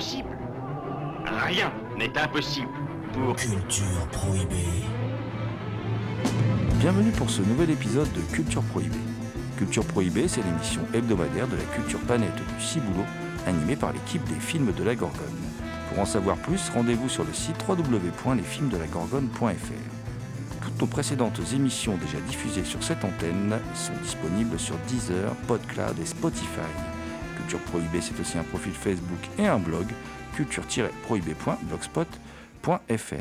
Rien n'est impossible pour... Culture prohibée. Bienvenue pour ce nouvel épisode de Culture Prohibée. Culture Prohibée, c'est l'émission hebdomadaire de la culture planète du Ciboulot, animée par l'équipe des films de la Gorgone. Pour en savoir plus, rendez-vous sur le site www.lesfilmsdelagorgone.fr. Toutes nos précédentes émissions déjà diffusées sur cette antenne sont disponibles sur Deezer, PodCloud et Spotify. Culture Prohibée, c'est aussi un profil Facebook et un blog, culture-prohibée.blogspot.fr.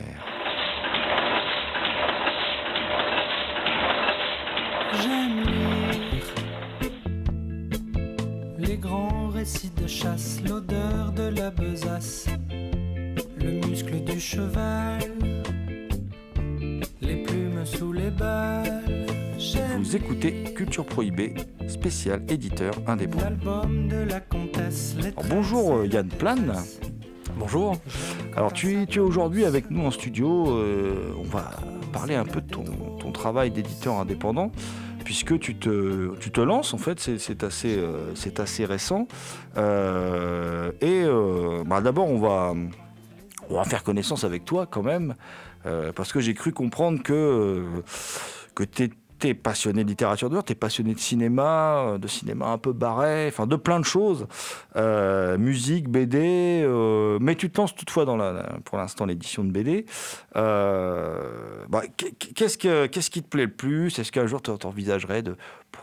J'aime lire les grands récits de chasse, l'odeur de la besace, le muscle du cheval, les plumes sous les balles. Vous écoutez Culture Prohibée, éditeur indépendant. Alors, bonjour euh, Yann Plane. Bonjour. Alors tu, es- tu es aujourd'hui avec nous en studio. euh, on va parler un peu de ton, ton travail d'éditeur indépendant. Puisque tu te, tu te lances, en fait, c'est assez, euh, c'est assez récent. Euh, et euh, bah, d'abord, on va, on va faire connaissance avec toi quand même, euh, parce que j'ai cru comprendre que, que tu étais passionné de littérature dehors, tu es passionné de cinéma, euh, de cinéma un peu barré, enfin de plein de choses, euh, musique, BD, euh, mais tu te lances toutefois dans la, pour l'instant l'édition de BD. Bah, qu'est- qu'est-ce, que, qu'est-ce qui te plaît le plus? Est-ce qu'un jour tu envisagerais de,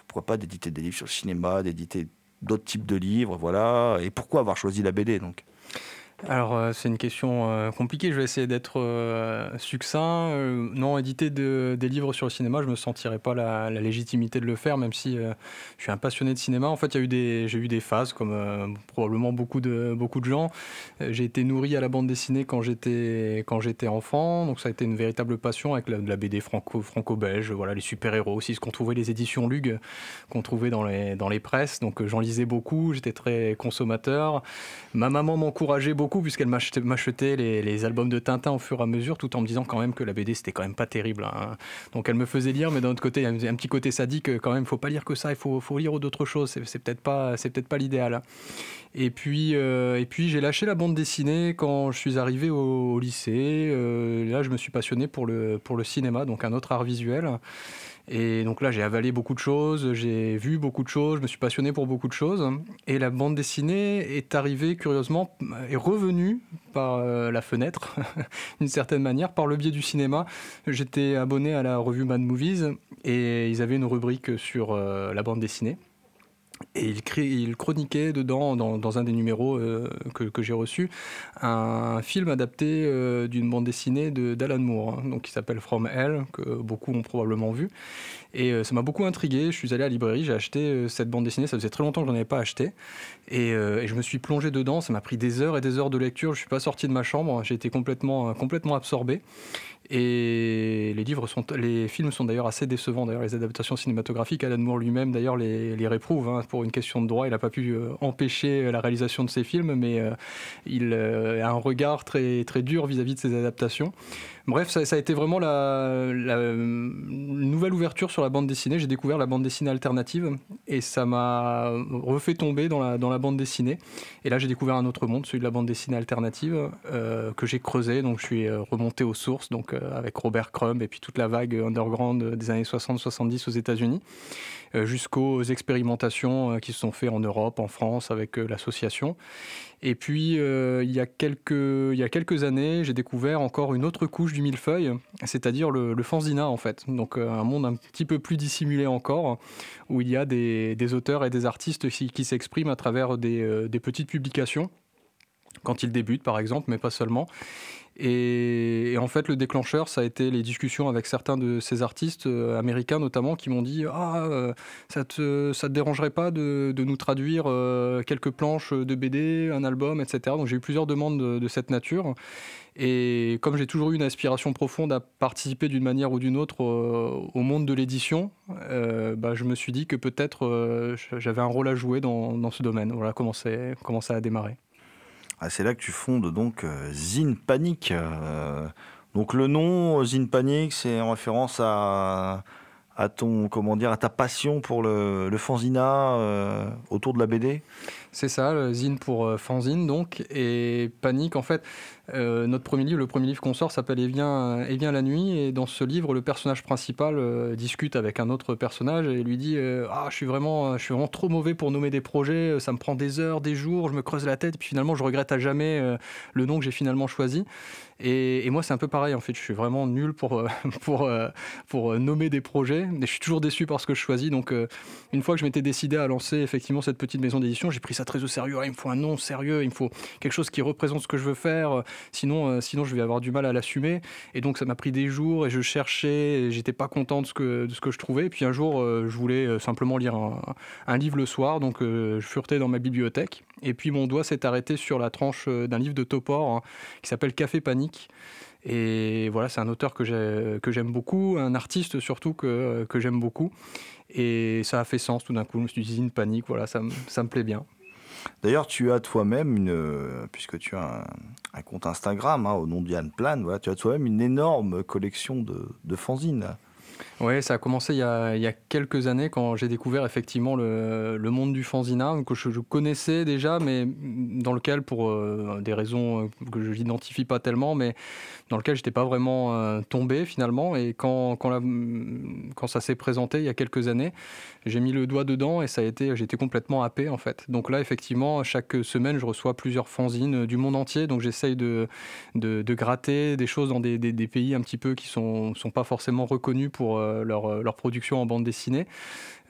pourquoi pas d'éditer des livres sur le cinéma, d'éditer d'autres types de livres, voilà? Et pourquoi avoir choisi la BD donc? Alors, euh, c'est une question euh, compliquée. Je vais essayer d'être euh, succinct. Non, éditer de- des livres sur le cinéma, je me sentirais pas la, légitimité de le faire, même si je suis un passionné de cinéma. En fait, j'ai eu des phases, comme probablement beaucoup de, beaucoup de gens. J'ai été nourri à la bande dessinée quand j'étais, enfant. Donc, ça a été une véritable passion avec la, BD franco, franco-belge. Voilà, les super-héros aussi, ce qu'on trouvait, les éditions Lug, qu'on trouvait dans les, dans les presses. Donc, j'en lisais beaucoup. J'étais très consommateur. Ma maman m'encourageait beaucoup puisqu'elle m'achetait les, albums de Tintin au fur et à mesure tout en me disant quand même que la BD c'était quand même pas terrible. hein. Donc elle me faisait lire mais d'un autre côté il y a un- petit côté sadique quand même, faut pas lire que ça, il faut, faut lire d'autres choses, c'est peut-être pas, c'est peut-être pas l'idéal. Et puis, euh, et puis j'ai lâché la bande dessinée quand je suis arrivé au, au lycée. Euh, là je me suis passionné pour le, pour le cinéma, donc un autre art visuel. Et donc là, j'ai avalé beaucoup de choses, j'ai vu beaucoup de choses, je me suis passionné pour beaucoup de choses. Et la bande dessinée est arrivée, curieusement, est revenue par euh, la fenêtre, d'une certaine manière, par le biais du cinéma. J'étais abonné à la revue Mad Movies et ils avaient une rubrique sur euh, la bande dessinée. Et il, chroniquait dedans, dans, un des numéros euh, que, j'ai reçu, un film adapté euh, d'une bande dessinée de- d'Alan Moore, hein, donc qui s'appelle From Hell, que beaucoup ont probablement vu. Et euh, ça m'a beaucoup intrigué. Je suis allé à la librairie, j'ai acheté cette bande dessinée. Ça faisait très longtemps que je n'en avais pas acheté. Et, je me suis plongé dedans. Ça m'a pris des heures et des heures de lecture. Je suis pas sorti de ma chambre. J'ai été complètement, complètement absorbé. Et les livres sont, les films sont d'ailleurs assez décevants. D'ailleurs, les adaptations cinématographiques, Alan Moore lui-même d'ailleurs les, réprouve hein, pour une question de droit. Il n'a pas pu euh, empêcher la réalisation de ses films, mais euh, il euh, a un regard très très dur vis-à-vis de ses adaptations. Bref, ça, a été vraiment la, nouvelle ouverture sur la bande dessinée. J'ai découvert la bande dessinée alternative et ça m'a refait tomber dans la, dans la bande dessinée. Et là, j'ai découvert un autre monde, celui de la bande dessinée alternative, euh, que j'ai creusé. Donc, je suis euh, remonté aux sources, donc euh, avec Robert Crumb et puis toute la vague underground des années 60-70 aux États-Unis, jusqu'aux expérimentations euh, qui se sont faites en Europe, en France, avec euh, l'association. Et puis, euh, il, y a quelques, années, j'ai découvert encore une autre couche du millefeuille, c'est-à-dire le, fanzina, en fait. Donc, euh, un monde un petit peu plus dissimulé encore, où il y a des, auteurs et des artistes qui, s'expriment à travers euh, des petites publications, quand ils débutent, par exemple, mais pas seulement. Et, en fait, le déclencheur, ça a été les discussions avec certains de ces artistes euh, américains notamment qui m'ont dit Ah, euh, ça te, te dérangerait pas de, nous traduire euh, quelques planches de BD, un album, etc. Donc j'ai eu plusieurs demandes de, cette nature. Et comme j'ai toujours eu une aspiration profonde à participer d'une manière ou d'une autre au monde de l'édition, bah, je me suis dit que peut-être j'avais un rôle à jouer dans, dans ce domaine. Voilà comment, comment ça a démarré. Ah, c'est là que tu fondes donc euh, Zine Panic. Euh, donc le nom Zine Panic, c'est en référence à, ton comment dire à ta passion pour le, fanzina euh, autour de la BD. C'est ça, le zine pour fanzine donc et Panic en fait. Euh, notre premier livre, le premier livre qu'on sort s'appelle Et vient, et vient la nuit. Et dans ce livre, le personnage principal euh, discute avec un autre personnage et lui dit euh, Ah, je suis, vraiment, je suis vraiment trop mauvais pour nommer des projets, ça me prend des heures, des jours, je me creuse la tête, et puis finalement, je regrette à jamais le nom que j'ai finalement choisi. Et, moi, c'est un peu pareil, en fait. Je suis vraiment nul pour, pour, pour nommer des projets. Mais je suis toujours déçu par ce que je choisis. Donc, une fois que je m'étais décidé à lancer effectivement cette petite maison d'édition, j'ai pris ça très au sérieux. Ah, il me faut un nom sérieux, il me faut quelque chose qui représente ce que je veux faire. Sinon, euh, sinon, je vais avoir du mal à l'assumer. Et donc, ça m'a pris des jours et je cherchais. J'étais pas content de ce que, je trouvais. Puis un jour, euh, je voulais euh, simplement lire un, livre le soir. Donc, je furetais dans ma bibliothèque. Et puis, mon doigt s'est arrêté sur la tranche d'un livre de Topor hein, qui s'appelle Café Panique. Et voilà, c'est un auteur que j'aime beaucoup, un artiste surtout que, j'aime beaucoup. Et ça a fait sens tout d'un coup. Je me suis dit, une panique, voilà, ça me plaît bien. D'ailleurs, tu as toi-même une, euh, puisque tu as un, compte Instagram hein, au nom d'Yann Plan, voilà, tu as toi-même une énorme collection de, de fanzines. Oui, ça a commencé il y a, quelques années quand j'ai découvert effectivement le, monde du fanzina, que je, connaissais déjà, mais dans lequel, pour euh, des raisons euh, que je n'identifie pas tellement, mais dans lequel je n'étais pas vraiment euh, tombé finalement. Et quand, quand, quand ça s'est présenté il y a quelques années, j'ai mis le doigt dedans et ça a été, j'étais complètement happé en fait. Donc là, effectivement, chaque semaine, je reçois plusieurs fanzines du monde entier. Donc j'essaye de, de, gratter des choses dans des, des, pays un petit peu qui ne sont, sont pas forcément reconnus pour euh, euh, leur, production en bande dessinée.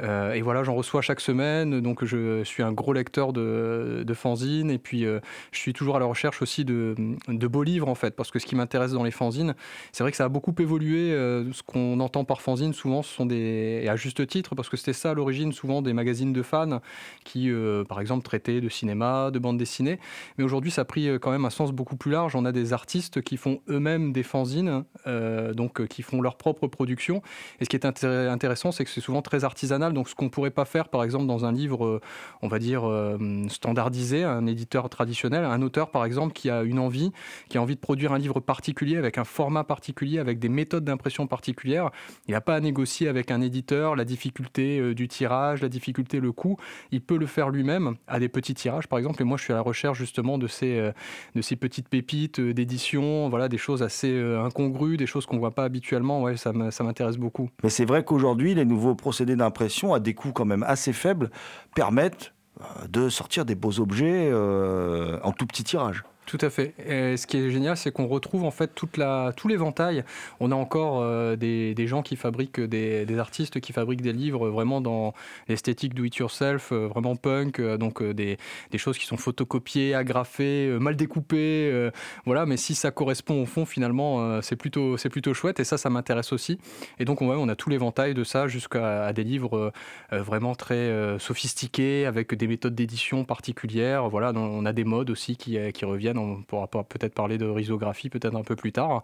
Euh, et voilà, j'en reçois chaque semaine, donc je suis un gros lecteur de, de fanzines, et puis je suis toujours à la recherche aussi de, beaux livres, en fait, parce que ce qui m'intéresse dans les fanzines, c'est vrai que ça a beaucoup évolué. ce qu'on entend par fanzine, souvent, ce sont des, et à juste titre, parce que c'était ça à l'origine, souvent des magazines de fans qui, par exemple, traitaient de cinéma, de bande dessinée. Mais aujourd'hui, ça a pris quand même un sens beaucoup plus large. On a des artistes qui font eux-mêmes des fanzines, donc qui font leur propre production, et ce qui est intéressant, c'est que c'est souvent très artisanal. Donc, ce qu'on ne pourrait pas faire, par exemple, dans un livre, euh, on va dire, euh, standardisé, un éditeur traditionnel, un auteur, par exemple, qui a une envie, qui a envie de produire un livre particulier, avec un format particulier, avec des méthodes d'impression particulières, il n'a pas à négocier avec un éditeur la difficulté euh, du tirage, la difficulté, le coût. Il peut le faire lui-même à des petits tirages, par exemple. Et moi, je suis à la recherche justement de ces, de ces petites pépites d'édition, voilà, des choses assez incongrues, des choses qu'on ne voit pas habituellement. Ouais, ça m'intéresse beaucoup. Mais c'est vrai qu'aujourd'hui, les nouveaux procédés d'impression, à des coûts quand même assez faibles, permettent euh, de sortir des beaux objets euh, en tout petit tirage. Tout à fait. Ce qui est génial, c'est qu'on retrouve en fait toute la, tout l'éventail. On a encore euh, des, gens qui fabriquent, des, artistes qui fabriquent des livres vraiment dans l'esthétique do it yourself, euh, vraiment punk, euh, donc des, choses qui sont photocopiées, agrafées, mal découpées. voilà, mais si ça correspond au fond, finalement, c'est plutôt, c'est plutôt chouette et ça, ça m'intéresse aussi. Et donc, on, on a tout l'éventail de ça jusqu'à des livres vraiment très sophistiqués avec des méthodes d'édition particulières. Voilà, on a des modes aussi qui reviennent on pourra peut-être parler de risographie peut-être un peu plus tard.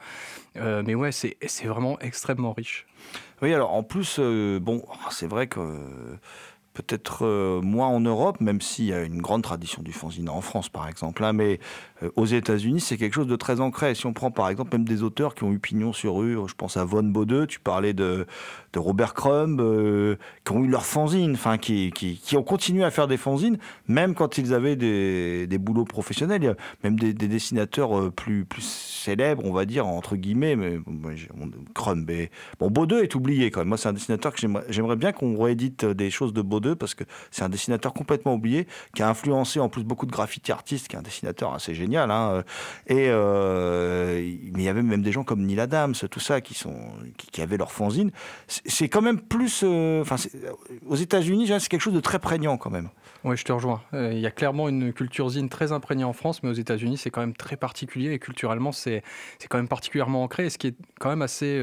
Euh, mais ouais, c'est vraiment extrêmement riche. Oui, alors en plus, euh, bon, c'est vrai que peut-être euh, moins en Europe, même s'il y a une grande tradition du fanzine en France, par exemple. Hein, mais aux États-Unis, c'est quelque chose de très ancré. Si on prend par exemple même des auteurs qui ont eu pignon sur rue, je pense à Von Bode, tu parlais de, Robert Crumb, euh, qui ont eu leur fanzine, enfin qui, ont continué à faire des fanzines, même quand ils avaient des, des boulots professionnels. Même des, des, dessinateurs plus, plus célèbres, on va dire, entre guillemets, mais Crumb. Et, bon, Bode est oublié quand même. Moi, c'est un dessinateur que j'aimerais bien qu'on réédite des choses de Bode parce que c'est un dessinateur complètement oublié qui a influencé en plus beaucoup de graffiti artistes, qui est un dessinateur assez génial Hein. Et mais il y avait même des gens comme Neil Adams, tout ça, qui sont qui, avaient leur fanzine. C'est quand même plus, enfin, aux États-Unis, c'est quelque chose de très prégnant quand même. Oui, je te rejoins. Il y a clairement une culture zine très imprégnée en France, mais aux États-Unis, c'est quand même très particulier et culturellement, c'est quand même particulièrement ancré. Et ce qui est quand même assez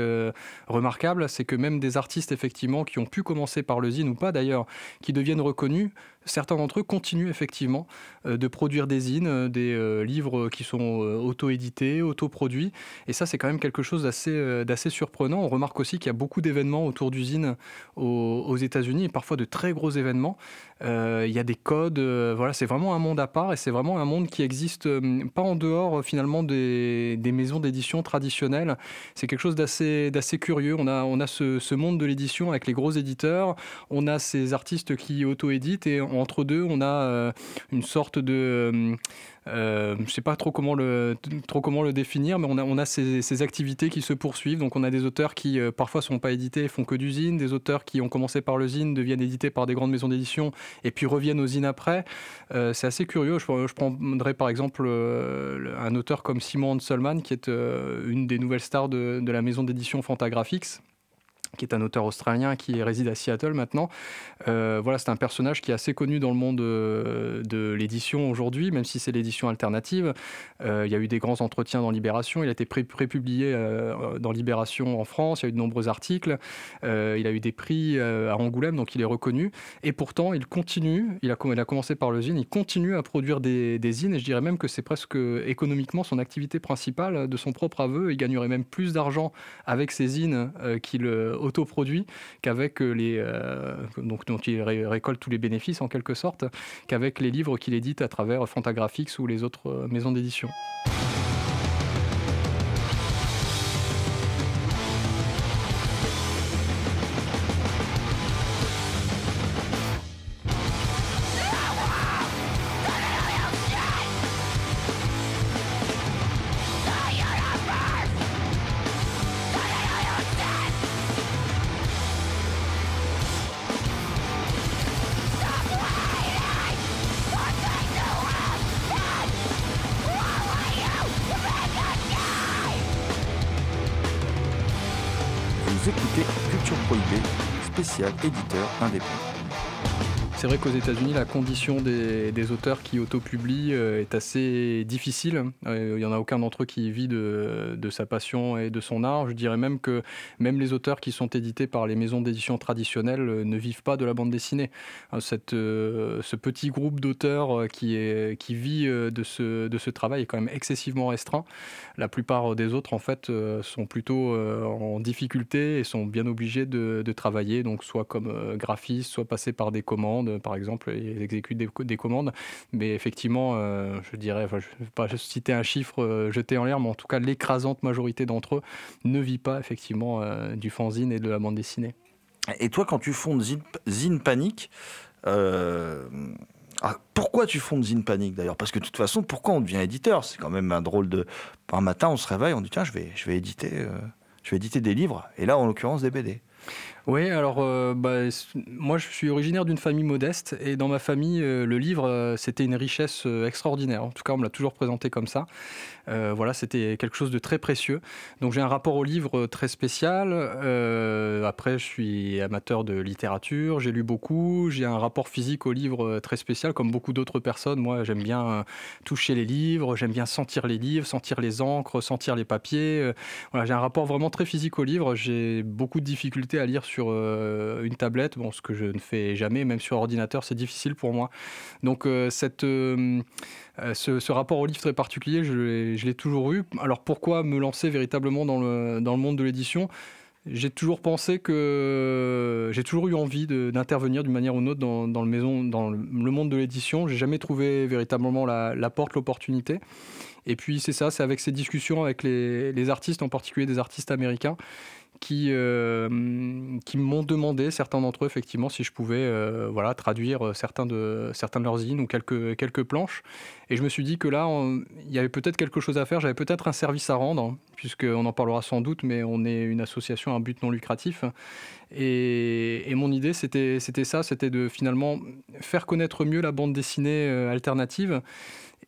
remarquable, c'est que même des artistes, effectivement, qui ont pu commencer par le zine ou pas d'ailleurs, qui deviennent reconnus, certains d'entre eux continuent effectivement euh, de produire des zines, euh, des euh, livres qui sont auto-édités, auto-produits. Et ça, c'est quand même quelque chose d'assez surprenant. On remarque aussi qu'il y a beaucoup d'événements autour d'usines aux, États-Unis, et parfois de très gros événements. il y a des codes, voilà, c'est vraiment un monde à part et c'est vraiment un monde qui existe pas en dehors finalement des, maisons d'édition traditionnelles. C'est quelque chose d'assez curieux. On a, on a ce, ce monde de l'édition avec les gros éditeurs, on a ces artistes qui auto-éditent et entre deux, on a euh, une sorte de... Euh, euh, je ne sais pas trop comment le, trop comment le définir, mais on a, on a ces, activités qui se poursuivent. Donc on a des auteurs qui parfois ne sont pas édités et font que d'usine, des auteurs qui ont commencé par le zine, deviennent édités par des grandes maisons d'édition et puis reviennent aux zines après. c'est assez curieux. Je, prendrais par exemple un auteur comme Simon Hanselman, qui est une des nouvelles stars de la maison d'édition Fantagraphics qui est un auteur australien qui réside à Seattle maintenant. Euh, voilà, c'est un personnage qui est assez connu dans le monde euh, de, l'édition aujourd'hui, même si c'est l'édition alternative. Euh, il y a eu des grands entretiens dans Libération, il a été prépublié dans Libération en France, il y a eu de nombreux articles, il a eu des prix à Angoulême, donc il est reconnu. Et pourtant, il continue, il a, il a commencé par le zine, il continue à produire des, des zines, et je dirais même que c'est presque économiquement son activité principale de son propre aveu. Il gagnerait même plus d'argent avec ses zines qu'il autoproduit qu'avec euh, les euh, donc dont il récolte tous les bénéfices en quelque sorte qu'avec les livres qu'il édite à travers Fantagraphics ou les autres euh, maisons d'édition. Indépendant. C'est vrai qu'aux États-Unis, la condition des, auteurs qui autopublient euh, est assez difficile. Euh, il n'y en a aucun d'entre eux qui vit de, sa passion et de son art. Je dirais même que même les auteurs qui sont édités par les maisons d'édition traditionnelles euh, ne vivent pas de la bande dessinée. Ce petit groupe d'auteurs qui, vit de ce, travail est quand même excessivement restreint. La plupart des autres, en fait, sont plutôt en difficulté et sont bien obligés de, travailler, donc soit comme graphistes, soit passer par des commandes par exemple, et exécutent des, commandes. Mais effectivement, euh, je dirais, je ne vais pas citer un chiffre euh, jeté en l'air, mais en tout cas, l'écrasante majorité d'entre eux ne vit pas effectivement euh, du fanzine et de la bande dessinée. Et toi, quand tu fondes Zine, Zine Panic, ah, pourquoi tu fondes Zine Panic d'ailleurs? Parce que de toute façon, pourquoi on devient éditeur? C'est quand même un drôle de. Un matin, on se réveille, on dit tiens, je vais, je vais éditer, je vais éditer des livres, et là, en l'occurrence, des BD. Oui, alors euh, bah, moi je suis originaire d'une famille modeste et dans ma famille, euh, le livre, euh, c'était une richesse extraordinaire. En tout cas, on me l'a toujours présenté comme ça. voilà, c'était quelque chose de très précieux. Donc j'ai un rapport au livre très spécial. après, je suis amateur de littérature, j'ai lu beaucoup. J'ai un rapport physique au livre très spécial, comme beaucoup d'autres personnes. Moi, j'aime bien toucher les livres, j'aime bien sentir les livres, sentir les encres, sentir les papiers. voilà, j'ai un rapport vraiment très physique au livre. J'ai beaucoup de difficultés à lire sur euh, une tablette, bon, ce que je ne fais jamais, même sur ordinateur, c'est difficile pour moi. Donc euh, cette, euh, ce, rapport au livre très particulier, je, l'ai toujours eu. Alors pourquoi me lancer véritablement dans le, dans le monde de l'édition? J'ai toujours pensé que j'ai toujours eu envie d'intervenir d'une manière ou d'une autre dans, le maison, dans le monde de l'édition. J'ai jamais trouvé véritablement la, porte, l'opportunité. Et puis c'est ça, c'est avec ces discussions avec les, artistes, en particulier des artistes américains, qui, euh, qui m'ont demandé, certains d'entre eux, effectivement, si je pouvais euh, voilà, traduire certains de, certains de leurs zines ou quelques, quelques planches. Et je me suis dit que là, il y avait peut-être quelque chose à faire, j'avais peut-être un service à rendre, hein, puisqu'on en parlera sans doute, mais on est une association à un but non lucratif. Et, et mon idée, c'était ça, c'était de finalement faire connaître mieux la bande dessinée euh, alternative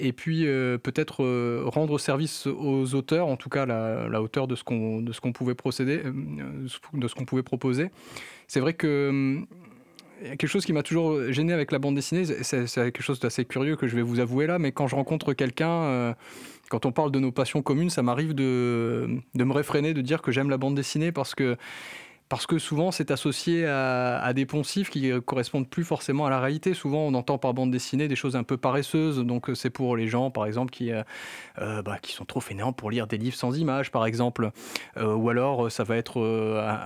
et puis peut-être rendre service aux auteurs, en tout cas la, hauteur de ce qu'on de ce qu'on pouvait procéder, de ce qu'on pouvait proposer. C'est vrai que quelque chose qui m'a toujours gêné avec la bande dessinée, c'est quelque chose d'assez curieux que je vais vous avouer là, mais quand je rencontre quelqu'un, quand on parle de nos passions communes, ça m'arrive de, de, me réfréner, de dire que j'aime la bande dessinée parce que parce que souvent c'est associé à, des poncifs qui correspondent plus forcément à la réalité. Souvent on entend par bande dessinée des choses un peu paresseuses, donc c'est pour les gens par exemple qui, euh, euh, bah, qui sont trop fainéants pour lire des livres sans images par exemple, euh, ou alors ça va être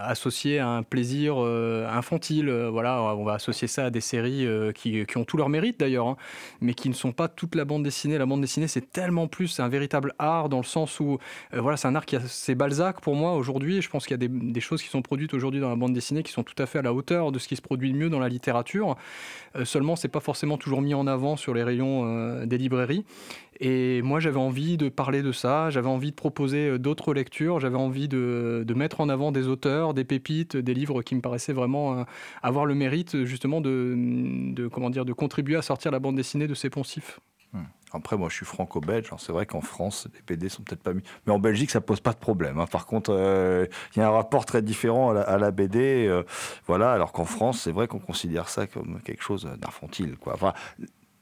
associé à un plaisir infantile. voilà, on va associer ça à des séries qui, qui, ont tout leur mérite d'ailleurs, hein, mais qui ne sont pas toute la bande dessinée. La bande dessinée c'est tellement plus, c'est un véritable art dans le sens où voilà c'est un art qui a ses Balzac pour moi aujourd'hui. Je pense qu'il y a des, des choses qui sont produites aujourd'hui dans la bande dessinée qui sont tout à fait à la hauteur de ce qui se produit de mieux dans la littérature. Euh, seulement, c'est pas forcément toujours mis en avant sur les rayons euh, des librairies. Et moi, j'avais envie de parler de ça, j'avais envie de proposer euh, d'autres lectures, j'avais envie de, mettre en avant des auteurs, des pépites, des livres qui me paraissaient vraiment avoir le mérite justement de, comment dire, de contribuer à sortir la bande dessinée de ses poncifs. Hmm. Après, moi, je suis franco-belge. C'est vrai qu'en France, les PD sont peut-être pas mis. Mais en Belgique, ça pose pas de problème. Hein. Par contre, euh, il y a un rapport très différent à la, BD. Euh, voilà, alors qu'en France, c'est vrai qu'on considère ça comme quelque chose d'infantile.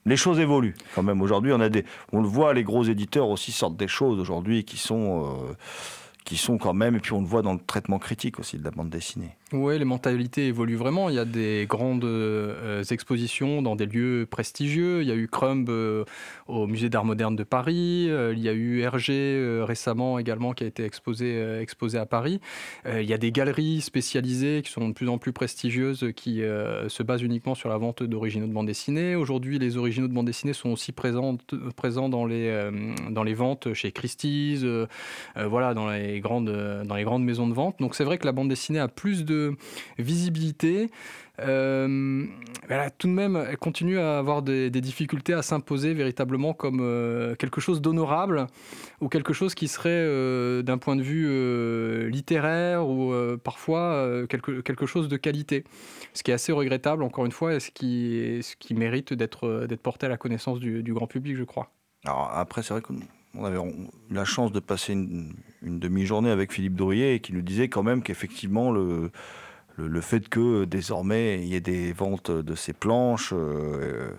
Les choses évoluent quand même. Aujourd'hui, on a des, on le voit, les gros éditeurs aussi sortent des choses aujourd'hui qui sont, euh, qui sont quand même. Et puis on le voit dans le traitement critique aussi de la bande dessinée. Oui, les mentalités évoluent vraiment. Il y a des grandes euh, expositions dans des lieux prestigieux. Il y a eu Crumb euh, au Musée d'Art Moderne de Paris. Euh, il y a eu Hergé récemment également qui a été exposé, exposé à Paris. il y a des galeries spécialisées qui sont de plus en plus prestigieuses qui se basent uniquement sur la vente d'originaux de bande dessinée. Aujourd'hui, les originaux de bande dessinée sont aussi présents, présents dans, les, dans les ventes chez Christie's, voilà, dans les, grandes, dans les grandes maisons de vente. Donc c'est vrai que la bande dessinée a plus de visibilité. Euh, tout de même, elle continue à avoir des, difficultés à s'imposer véritablement comme euh, quelque chose d'honorable ou quelque chose qui serait, euh, d'un point de vue littéraire ou parfois quelque, quelque chose de qualité. Ce qui est assez regrettable, encore une fois, et ce qui, ce qui mérite d'être porté à la connaissance du, grand public, je crois. Alors après, c'est vrai qu'on avait la chance de passer une, demi-journée avec Philippe et qui nous disait quand même qu'effectivement le le, fait que désormais il y ait des ventes de ces planches, euh,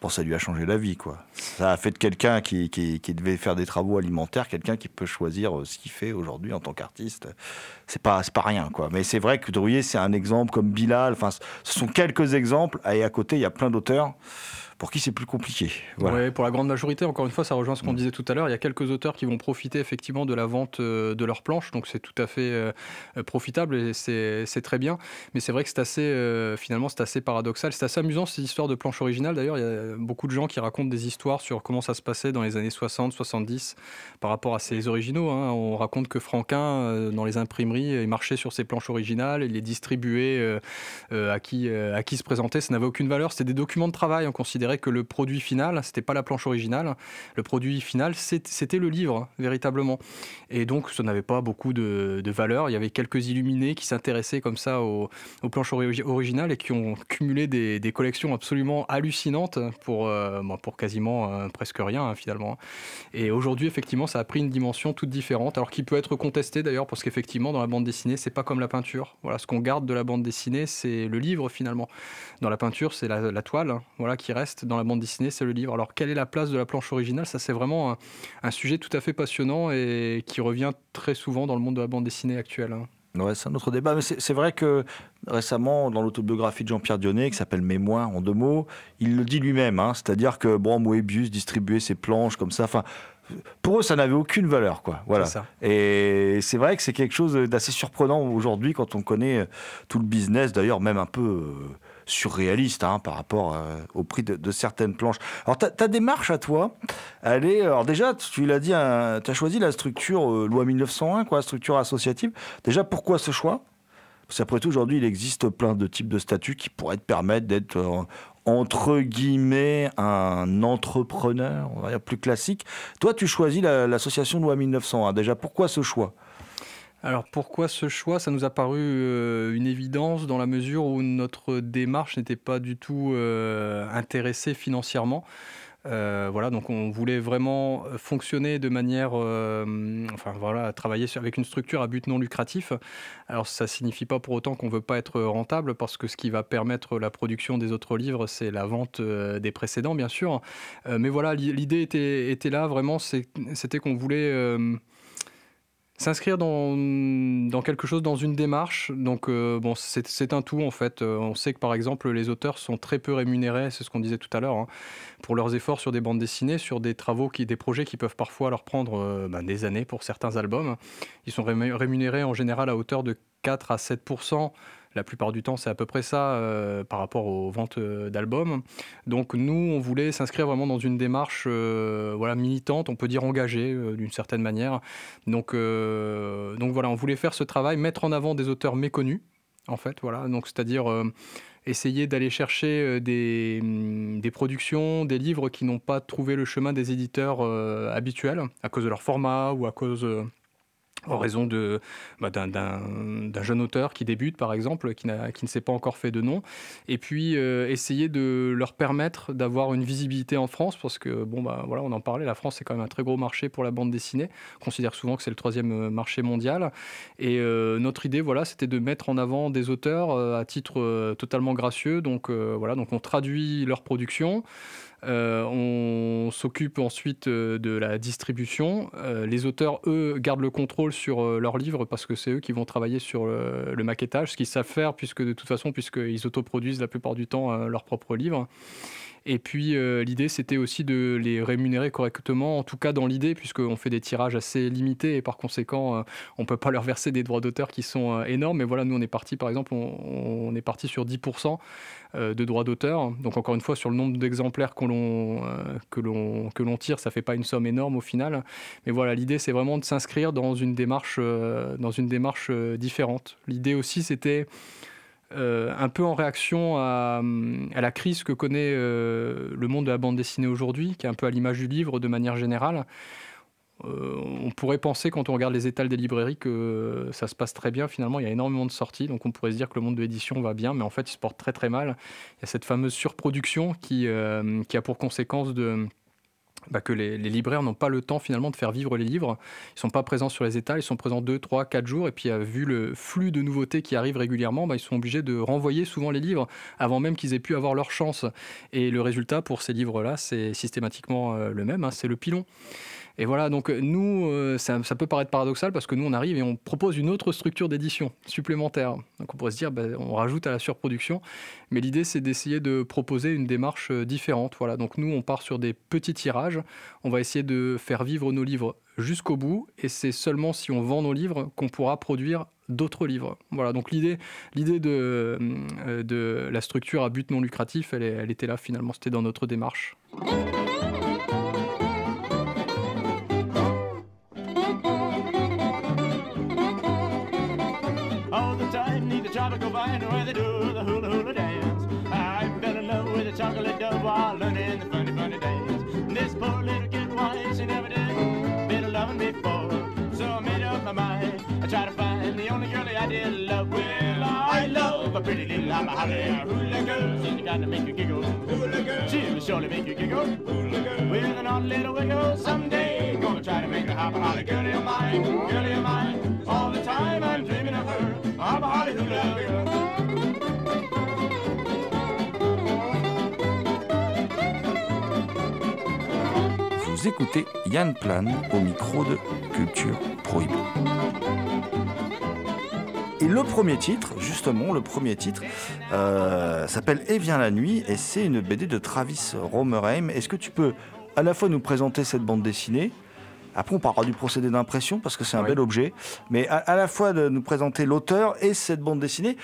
bon, ça lui a changé la vie. Quoi. Ça a fait de quelqu'un qui, devait faire des travaux alimentaires, quelqu'un qui peut choisir euh, ce qu'il fait aujourd'hui en tant qu'artiste. C'est pas, pas rien. Quoi. Mais c'est vrai que Drouillet, c'est un exemple comme Bilal. Ce sont quelques exemples. Et à côté, il y a plein d'auteurs pour qui c'est plus compliqué. Voilà. pour la grande majorité, encore une fois, ça rejoint ce qu'on mm. disait tout à l'heure. Il y a quelques auteurs qui vont profiter effectivement de la vente euh, de leurs planches, donc c'est tout à fait euh, euh, profitable et c'est très bien. Mais c'est vrai que c'est assez, finalement, c'est assez paradoxal. C'est assez amusant ces histoires de planches originales. D'ailleurs, il y a beaucoup de gens qui racontent des histoires sur comment ça se passait dans les années 60, 70 par rapport à ces originaux. Hein. On raconte que Franquin, dans les imprimeries, il marchait sur ses planches originales, il les distribuait à, qui, à qui se présentait. Ça n'avait aucune valeur. C'était des documents de travail. On considérait que le produit final, c'était pas la planche originale, le produit final, c'était le livre, véritablement. Et donc, ça n'avait pas beaucoup de, valeur. Il y avait quelques illuminés qui s'intéressaient comme ça aux, planches originales et qui ont cumulé des, collections absolument hallucinantes pour, euh, pour quasiment euh, presque rien, hein, finalement. Et aujourd'hui, effectivement, ça a pris une dimension toute différente, alors qui peut être contesté d'ailleurs, parce qu'effectivement, dans la bande dessinée, c'est pas comme la peinture. Voilà, ce qu'on garde de la bande dessinée, c'est le livre, finalement. Dans la peinture, c'est la, la, toile, hein, voilà, qui reste dans la bande dessinée, c'est le livre. Alors, quelle est la place de la planche originale? Ça, c'est vraiment un, sujet tout à fait passionnant et qui revient très souvent dans le monde de la bande dessinée actuelle. Hein. Ouais, c'est un autre débat, mais c'est vrai que récemment, dans l'autobiographie de Jean-Pierre Dionnet, qui s'appelle Mémoire en deux mots, il le dit lui-même, hein. c'est-à-dire que bon, Moebius distribuait ses planches comme ça, enfin, pour eux, ça n'avait aucune valeur, quoi. Voilà. Et c'est vrai que c'est quelque chose d'assez surprenant aujourd'hui quand on connaît tout le business, d'ailleurs même un peu. Euh, surréaliste hein, par rapport euh, au prix de, certaines planches. Alors ta, démarche à toi, elle est, alors déjà, tu l'as dit, tu as choisi la structure euh, loi 1901, quoi, structure associative. Déjà, pourquoi ce choix? Parce qu'après tout, aujourd'hui, il existe plein de types de statuts qui pourraient te permettre d'être euh, entre guillemets un entrepreneur, on va dire plus classique. Toi, tu choisis l'association loi 1901. Déjà, pourquoi ce choix? Alors pourquoi ce choix? Ça nous a paru euh, une évidence dans la mesure où notre démarche n'était pas du tout euh, intéressée financièrement. Euh, voilà, donc on voulait vraiment fonctionner de manière, enfin voilà, travailler avec une structure à but non lucratif. Alors ça signifie pas pour autant qu'on veut pas être rentable, parce que ce qui va permettre la production des autres livres, c'est la vente des précédents, bien sûr. mais voilà, l'idée était là vraiment, c'était qu'on voulait S'inscrire dans, quelque chose, dans une démarche, donc euh, c'est un tout en fait. Euh, on sait que par exemple les auteurs sont très peu rémunérés, c'est ce qu'on disait tout à l'heure, hein, pour leurs efforts sur des bandes dessinées, sur des travaux, des projets qui peuvent parfois leur prendre euh, ben, des années pour certains albums. Ils sont rémunérés en général à hauteur de 4 à 7 la plupart du temps, c'est à peu près ça euh, par rapport aux ventes euh, d'albums. Donc nous, on voulait s'inscrire vraiment dans une démarche euh, voilà, militante, on peut dire engagée d'une certaine manière. Donc, donc voilà, on voulait faire ce travail, mettre en avant des auteurs méconnus, en fait, voilà. Donc c'est-à-dire essayer d'aller chercher mm, des, productions, des livres qui n'ont pas trouvé le chemin des éditeurs habituels à cause de leur format ou à cause en raison bah, d'un, jeune auteur qui débute, par exemple, qui, qui ne s'est pas encore fait de nom, et puis euh, essayer de leur permettre d'avoir une visibilité en France, parce que, bon, bah, voilà, on en parlait, la France, c'est quand même un très gros marché pour la bande dessinée, on considère souvent que c'est le troisième euh, marché mondial, et euh, notre idée, voilà, c'était de mettre en avant des auteurs à titre totalement gracieux, donc voilà, donc on traduit leur production, euh, on s'occupe ensuite euh, de la distribution. Euh, les auteurs, eux, gardent le contrôle sur leurs livres parce que c'est eux qui vont travailler sur le, maquettage, ce qu'ils savent faire, puisque de toute façon, puisqu'ils autoproduisent la plupart du temps leurs propres livres. Et puis euh, l'idée, c'était aussi de les rémunérer correctement, en tout cas dans l'idée, puisqu'on fait des tirages assez limités et par conséquent, euh, on ne peut pas leur verser des droits d'auteur qui sont euh, énormes. Mais voilà, nous, on est parti, par exemple, on, est parti sur 10% de droits d'auteur. Donc encore une fois, sur le nombre d'exemplaires que l'on tire, ça fait pas une somme énorme au final. Mais voilà, l'idée, c'est vraiment de s'inscrire dans une démarche dans une démarche différente. L'idée aussi, c'était euh, un peu en réaction à, la crise que connaît euh, le monde de la bande dessinée aujourd'hui, qui est un peu à l'image du livre de manière générale. Euh, on pourrait penser, quand on regarde les étals des librairies, que ça se passe très bien. Finalement, il y a énormément de sorties, donc on pourrait se dire que le monde de l'édition va bien, mais en fait, il se porte très très mal. Il y a cette fameuse surproduction qui a pour conséquence de bah, que les, libraires n'ont pas le temps finalement de faire vivre les livres. Ils ne sont pas présents sur les états, ils sont présents 2, 3, 4 jours. Et puis, euh, vu le flux de nouveautés qui arrivent régulièrement, bah, ils sont obligés de renvoyer souvent les livres avant même qu'ils aient pu avoir leur chance. Et le résultat pour ces livres-là, c'est systématiquement euh, le même, hein, c'est le pilon. Et voilà, donc euh, nous, euh, ça, peut paraître paradoxal parce que nous, on arrive et on propose une autre structure d'édition supplémentaire. Donc on pourrait se dire, ben, on rajoute à la surproduction, mais l'idée, c'est d'essayer de proposer une démarche euh, différente. Voilà, donc nous, on part sur des petits tirages. On va essayer de faire vivre nos livres jusqu'au bout, et c'est seulement si on vend nos livres qu'on pourra produire d'autres livres. Voilà, donc l'idée, l'idée de, la structure à but non lucratif, elle était là finalement, c'était dans notre démarche. I love. A pretty little hula girl. She's the make you giggle. Hula of mine. All the time I'm dreaming of her. Vous écoutez Yann Plan au micro de Culture Prohibée. Et le premier titre, justement, le premier titre, euh, s'appelle Et vient la nuit et c'est une BD de Travis Romerheim. Est-ce que tu peux à la fois nous présenter cette bande dessinée? Après, on parlera du procédé d'impression parce que c'est un bel objet, mais à, la fois de nous présenter l'auteur et cette bande dessinée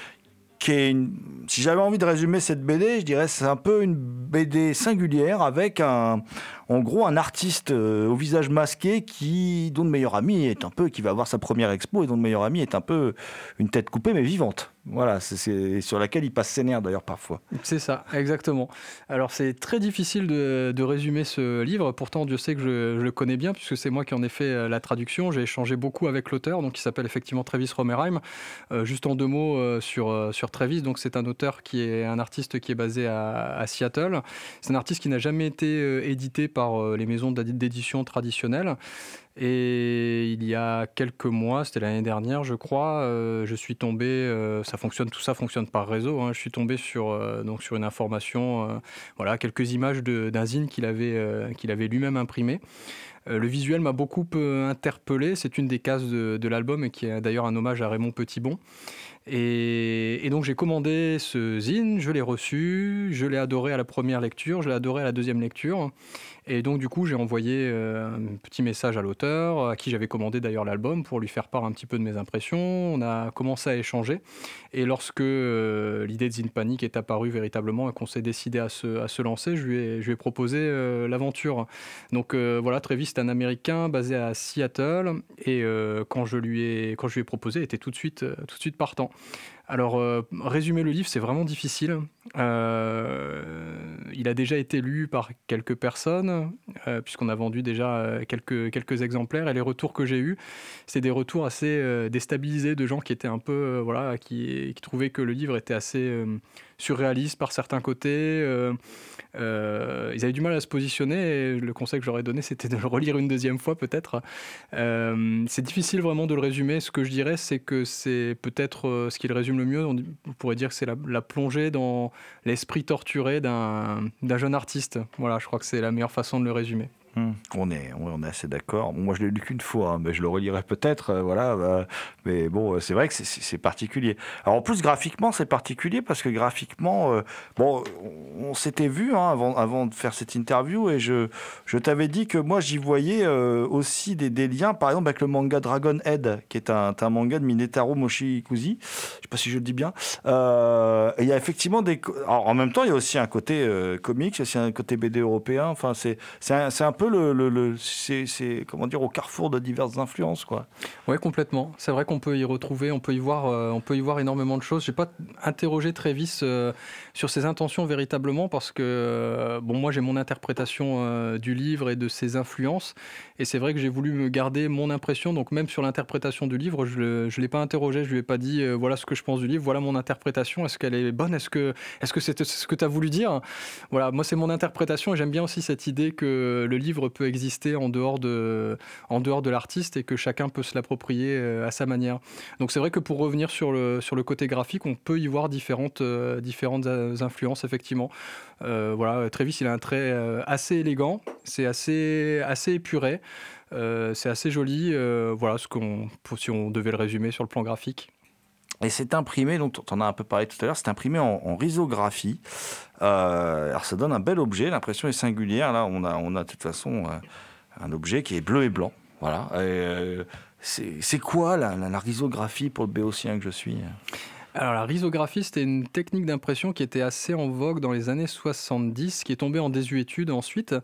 qui est une... Si j'avais envie de résumer cette BD, je dirais c'est un peu une BD singulière avec un, en gros un artiste au visage masqué qui dont le meilleur ami est un peu qui va avoir sa première expo et dont le meilleur ami est un peu une tête coupée mais vivante. Voilà, c'est sur laquelle il passe ses nerfs d'ailleurs parfois. C'est ça, exactement. Alors c'est très difficile de, résumer ce livre, pourtant Dieu sait que je, le connais bien puisque c'est moi qui en ai fait euh, la traduction. J'ai échangé beaucoup avec l'auteur, donc qui s'appelle effectivement Travis Romerheim. Euh, juste en deux mots euh, sur, sur Travis, donc c'est un auteur qui est un artiste qui est basé à, à Seattle. C'est un artiste qui n'a jamais été édité par les maisons d'édition traditionnelles. Et il y a quelques mois, c'était l'année dernière, je crois, euh, je suis tombé, euh, ça fonctionne, tout ça fonctionne par réseau. Hein, je suis tombé sur euh, donc sur une information, voilà, quelques images d'un zine qu'il avait qu'il avait lui-même imprimé. le visuel m'a beaucoup interpellé. C'est une des cases de, de l'album et qui est d'ailleurs un hommage à Raymond Petitbon. Et, donc j'ai commandé ce zine, je l'ai reçu, je l'ai adoré à la première lecture, je l'ai adoré à la deuxième lecture. Et donc, du coup, j'ai envoyé euh, un petit message à l'auteur, à qui j'avais commandé d'ailleurs l'album, pour lui faire part un petit peu de mes impressions. On a commencé à échanger. Et lorsque euh, l'idée de Zine Panic est apparue véritablement et qu'on s'est décidé à se, à se, lancer, je lui ai, je lui ai proposé euh, l'aventure. Donc voilà, Travis, c'est un Américain basé à Seattle. Et quand, je lui ai, quand je lui ai proposé, il était tout de suite, tout de suite partant. Alors, euh, résumer le livre, c'est vraiment difficile. Euh, il a déjà été lu par quelques personnes, euh, puisqu'on a vendu déjà quelques, exemplaires, et les retours que j'ai eus, c'est des retours assez déstabilisés de gens qui étaient un peu, voilà, qui, trouvaient que le livre était assez surréaliste par certains côtés. Euh, ils avaient du mal à se positionner le conseil que j'aurais donné, c'était de le relire une deuxième fois peut-être. Euh, c'est difficile vraiment de le résumer. Ce que je dirais, c'est que c'est peut-être euh, ce qui le résume le mieux. On, pourrait dire que c'est la, la, plongée dans l'esprit torturé d'un jeune artiste. Voilà, je crois que c'est la meilleure façon de le résumer. Hmm. On est, on est assez d'accord. moi, je l'ai lu qu'une fois, hein, mais je le relirai peut-être, euh, voilà. Bah, mais bon, euh, c'est vrai que c'est particulier. Alors en plus, graphiquement, c'est particulier parce que graphiquement, euh, bon, on s'était vu hein, avant, avant de faire cette interview et je, je t'avais dit que moi, j'y voyais aussi des, liens, par exemple, avec le manga Dragon Head, qui est un, un manga de Minetaro Moshikuzi. Je sais pas si je le dis bien. il y a effectivement des. En même temps, il y a aussi un côté comics, il y a aussi un côté BD européen. Enfin, c'est un peu le, c'est comment dire au carrefour de diverses influences quoi. Ouais complètement. C'est vrai qu'on peut y retrouver, on peut y voir, euh, on peut y voir énormément de choses. J'ai pas interrogé Trévis euh, sur ses intentions véritablement parce que euh, bon moi j'ai mon interprétation du livre et de ses influences. Et c'est vrai que j'ai voulu me garder mon impression. Donc même sur l'interprétation du livre je je l'ai pas interrogé, je lui ai pas dit voilà ce que je pense du livre, voilà mon interprétation, est-ce qu'elle est bonne, est-ce que est-ce que c'est ce que tu as voulu dire? Voilà. Moi c'est mon interprétation et j'aime bien aussi cette idée que le livre peut exister en dehors de, en dehors de l'artiste et que chacun peut se l'approprier euh, à sa manière. Donc c'est vrai que pour revenir sur le, sur le côté graphique, on peut y voir différentes, euh, différentes influences, effectivement. Euh, voilà, il a un trait assez élégant, c'est assez, assez épuré, c'est assez joli. voilà, ce qu'on, si on devait le résumer sur le plan graphique. Et c'est imprimé, donc tu en as un peu parlé tout à l'heure, c'est imprimé en, en risographie. Euh, alors ça donne un bel objet, l'impression est singulière. Là, on a, on a de toute façon euh, un objet qui est bleu et blanc. Voilà. Euh, c'est quoi la, la, risographie pour le béotien que je suis? Alors la risographie, c'était une technique d'impression qui était assez en vogue dans les années 70, qui est tombée en désuétude ensuite,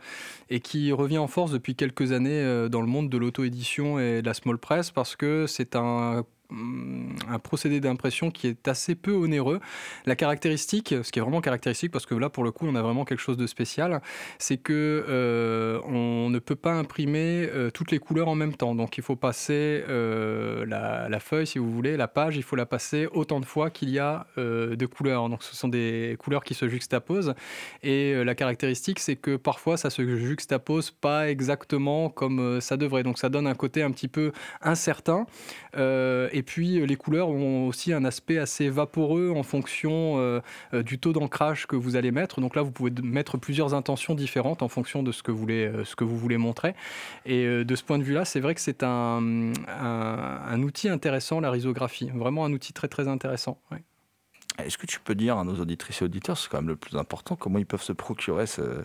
et qui revient en force depuis quelques années dans le monde de l'auto-édition et de la small press, parce que c'est un un procédé d'impression qui est assez peu onéreux. La caractéristique, ce qui est vraiment caractéristique, parce que là pour le coup on a vraiment quelque chose de spécial, c'est que euh, on ne peut pas imprimer euh, toutes les couleurs en même temps. Donc il faut passer euh, la, feuille, si vous voulez, la page, il faut la passer autant de fois qu'il y a de couleurs. Donc ce sont des couleurs qui se juxtaposent. Et la caractéristique, c'est que parfois ça se juxtapose pas exactement comme ça devrait. Donc ça donne un côté un petit peu incertain. et et puis euh, les couleurs ont aussi un aspect assez vaporeux en fonction euh, euh, du taux d'ancrage que vous allez mettre. Donc là, vous pouvez mettre plusieurs intentions différentes en fonction de ce que vous voulez, montrer. Et de ce point de vue-là, c'est vrai que c'est un, un, outil intéressant, la risographie. Vraiment un outil très très intéressant. Est-ce que tu peux dire à nos auditrices et auditeurs, c'est quand même le plus important, comment ils peuvent se procurer ce,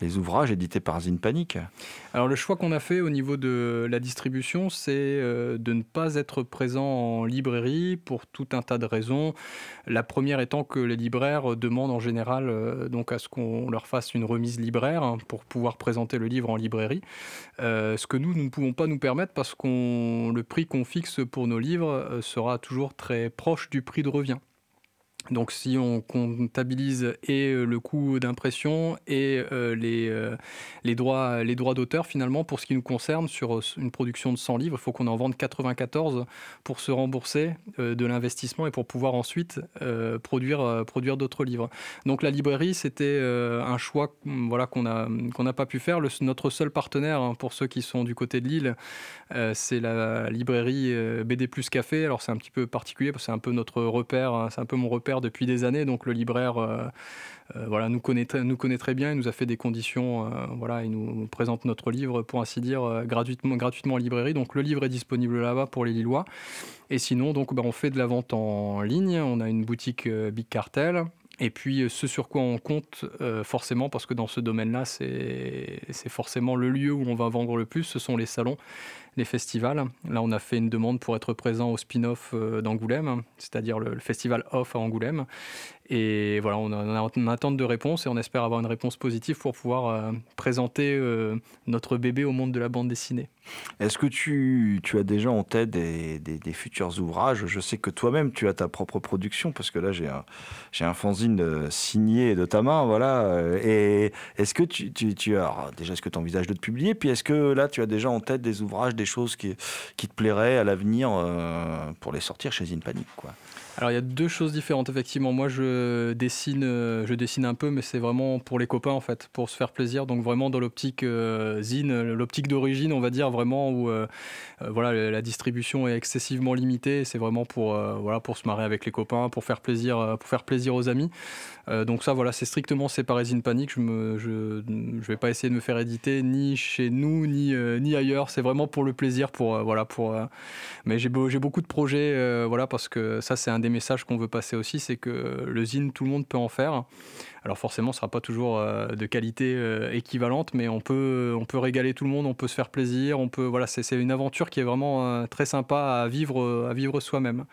les ouvrages édités par Zine Panic Alors le choix qu'on a fait au niveau de la distribution, c'est euh, de ne pas être présent en librairie pour tout un tas de raisons. La première étant que les libraires demandent en général euh, donc à ce qu'on leur fasse une remise libraire hein, pour pouvoir présenter le livre en librairie. Euh, ce que nous, nous ne pouvons pas nous permettre parce que le prix qu'on fixe pour nos livres sera toujours très proche du prix de revient. Donc si on comptabilise et euh, le coût d'impression et euh, les, euh, les droits, les droits d'auteur, finalement, pour ce qui nous concerne, sur une production de 100 livres, il faut qu'on en vende 94 pour se rembourser de l'investissement et pour pouvoir ensuite produire, produire d'autres livres. Donc la librairie, c'était un choix voilà, qu'on n'a qu'on pas pu faire. Notre seul partenaire, hein, pour ceux qui sont du côté de Lille, c'est la librairie BD Plus Café. Alors c'est un petit peu particulier parce c'est un peu notre repère, hein, c'est un peu mon repère depuis des années, donc le libraire euh, euh, voilà, nous, connaît, très bien, il nous a fait des conditions, euh, voilà, il nous présente notre livre, pour ainsi dire, gratuitement, gratuitement en librairie. Donc le livre est disponible là-bas pour les Lillois. Et sinon, donc, bah, on fait de la vente en ligne, on a une boutique Big Cartel. Et puis ce sur quoi on compte forcément, parce que dans ce domaine-là, c'est forcément le lieu où on va vendre le plus, ce sont les salons les festivals. Là, on a fait une demande pour être présent au spin-off euh, d'Angoulême, c'est-à-dire le, festival Off à Angoulême. Et voilà, on, a, en attente de réponse et on espère avoir une réponse positive pour pouvoir euh, présenter euh, notre bébé au monde de la bande dessinée. Est-ce que tu, tu, as déjà en tête des, futurs ouvrages? Je sais que toi-même, tu as ta propre production, parce que là, j'ai un, j'ai un fanzine signé de ta main, voilà. Et est-ce que tu, tu, as, déjà, est-ce que tu envisages de publier? Puis est-ce que là, tu as déjà en tête des ouvrages, des choses qui, te plairaient à l'avenir euh, pour les sortir chez Panic quoi alors il y a deux choses différentes effectivement. Moi je dessine, euh, je dessine un peu, mais c'est vraiment pour les copains en fait, pour se faire plaisir. Donc vraiment dans l'optique euh, zine, l'optique d'origine, on va dire vraiment où voilà la distribution est excessivement limitée. C'est vraiment pour voilà pour se marrer avec les copains, pour faire plaisir, pour faire plaisir aux amis. donc ça voilà c'est strictement séparé Zine Panic. Je je vais pas essayer de me faire éditer ni chez nous ni ni ailleurs. C'est vraiment pour le plaisir, pour euh, voilà, pour. Euh, mais j'ai j'ai beaucoup de projets, euh, voilà, parce que ça c'est un des messages qu'on veut passer aussi, c'est que le zine tout le monde peut en faire. Alors forcément, ce sera pas toujours de qualité équivalente, mais on peut on peut régaler tout le monde, on peut se faire plaisir, on peut voilà, c'est une aventure qui est vraiment très sympa à vivre à vivre soi-même.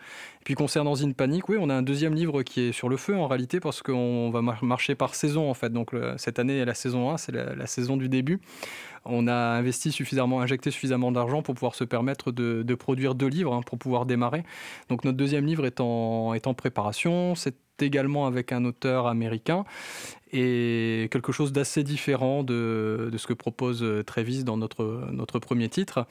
Puis concernant Zine Panic, oui, on a un deuxième livre qui est sur le feu en réalité parce qu'on va marcher par saison en fait. Donc cette année, la saison 1, c'est la, saison du début on a investi suffisamment, injecté suffisamment d'argent pour pouvoir se permettre de, produire deux livres, hein, pour pouvoir démarrer. Donc notre deuxième livre est en, préparation. C'est également avec un auteur américain et quelque chose d'assez différent de, ce que propose Travis dans notre, notre premier titre.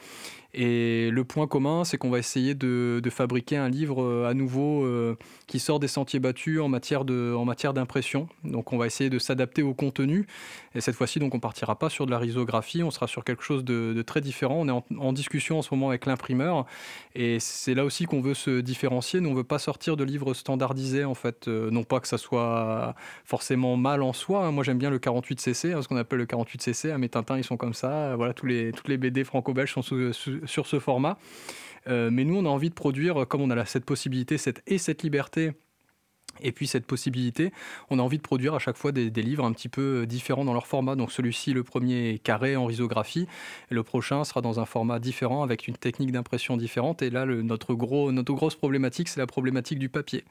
Et le point commun, c'est qu'on va essayer de, fabriquer un livre euh, à nouveau euh, qui sort des sentiers battus en matière d'impression. Donc on va essayer de s'adapter au contenu. Et cette fois-ci, donc on partira pas sur de la risographie, on sera sur quelque chose de, très différent. On est en, discussion en ce moment avec l'imprimeur, et c'est là aussi qu'on veut se différencier. Nous, on veut pas sortir de livres standardisés en fait. Euh, non pas que ça soit forcément mal en soi. Hein. Moi, j'aime bien le 48 cc, hein, ce qu'on appelle le 48 cc. À mes Tintins, ils sont comme ça. Voilà, tous les toutes les BD franco-belges sont sous sur ce format. Euh, mais nous, on a envie de produire, comme on a cette possibilité cette, et cette liberté et puis cette possibilité, on a envie de produire à chaque fois des, livres un petit peu euh, différents dans leur format. Donc celui-ci, le premier est carré en risographie, et le prochain sera dans un format différent avec une technique d'impression différente. Et là, notre, gros, notre grosse problématique, c'est la problématique du papier,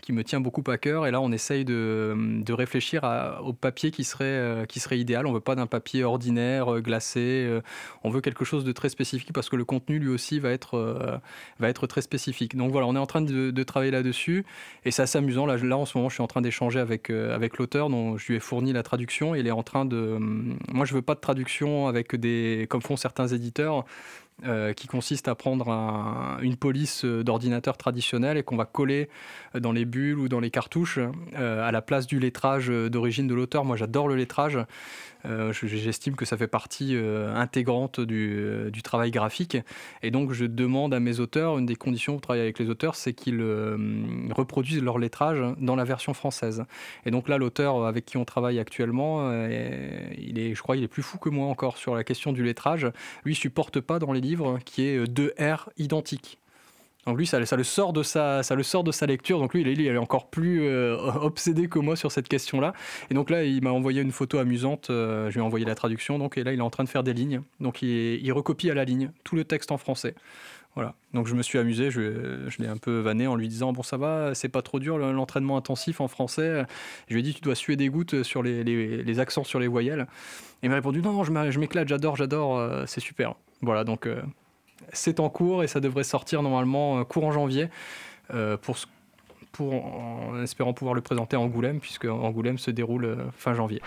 qui me tient beaucoup à cœur. Et là, on essaye de, de réfléchir au papier qui serait, euh, qui serait idéal. On veut pas d'un papier ordinaire, euh, glacé. on veut quelque chose de très spécifique parce que le contenu, lui aussi, va être, va être très spécifique. Donc voilà, on est en train de, de travailler là-dessus, et c'est assez amusant là, en ce moment, je suis en train d'échanger avec, euh, avec l'auteur dont je lui ai fourni la traduction. Il est en train de. Hum, moi, je veux pas de traduction avec des. comme font certains éditeurs. Euh, qui consiste à prendre une police euh, d'ordinateur traditionnel et qu'on va coller dans les bulles ou dans les cartouches à la place du lettrage d'origine de l'auteur. Moi, j'adore le lettrage. Euh, j'estime que ça fait partie euh, intégrante euh, du, travail graphique. Et donc, je demande à mes auteurs, une des conditions pour travailler avec les auteurs, c'est qu'ils reproduisent leur lettrage dans la version française. Et donc là, l'auteur avec qui on travaille actuellement, il est, je crois, il est plus fou que moi encore sur la question du lettrage. Lui, supporte pas dans les livres qui est deux R identiques. Donc lui, ça, le sort de sa, ça le sort de sa lecture. Donc lui, il est, encore plus euh, obsédé que moi sur cette question-là. Et donc là, il m'a envoyé une photo amusante. je lui ai envoyé la traduction. Donc et là, il est en train de faire des lignes. Donc il, recopie à la ligne tout le texte en français. Voilà. Donc je me suis amusé, je, l'ai un peu vanné en lui disant bon ça va, c'est pas trop dur l'entraînement intensif en français. Je lui ai dit tu dois suer des gouttes sur les, accents sur les voyelles. Il m'a répondu non, je m'éclate, j'adore, j'adore, euh, c'est super. Voilà donc euh, c'est en cours et ça devrait sortir normalement euh, courant janvier pour, pour en espérant pouvoir le présenter à Angoulême puisque Angoulême se déroule fin janvier.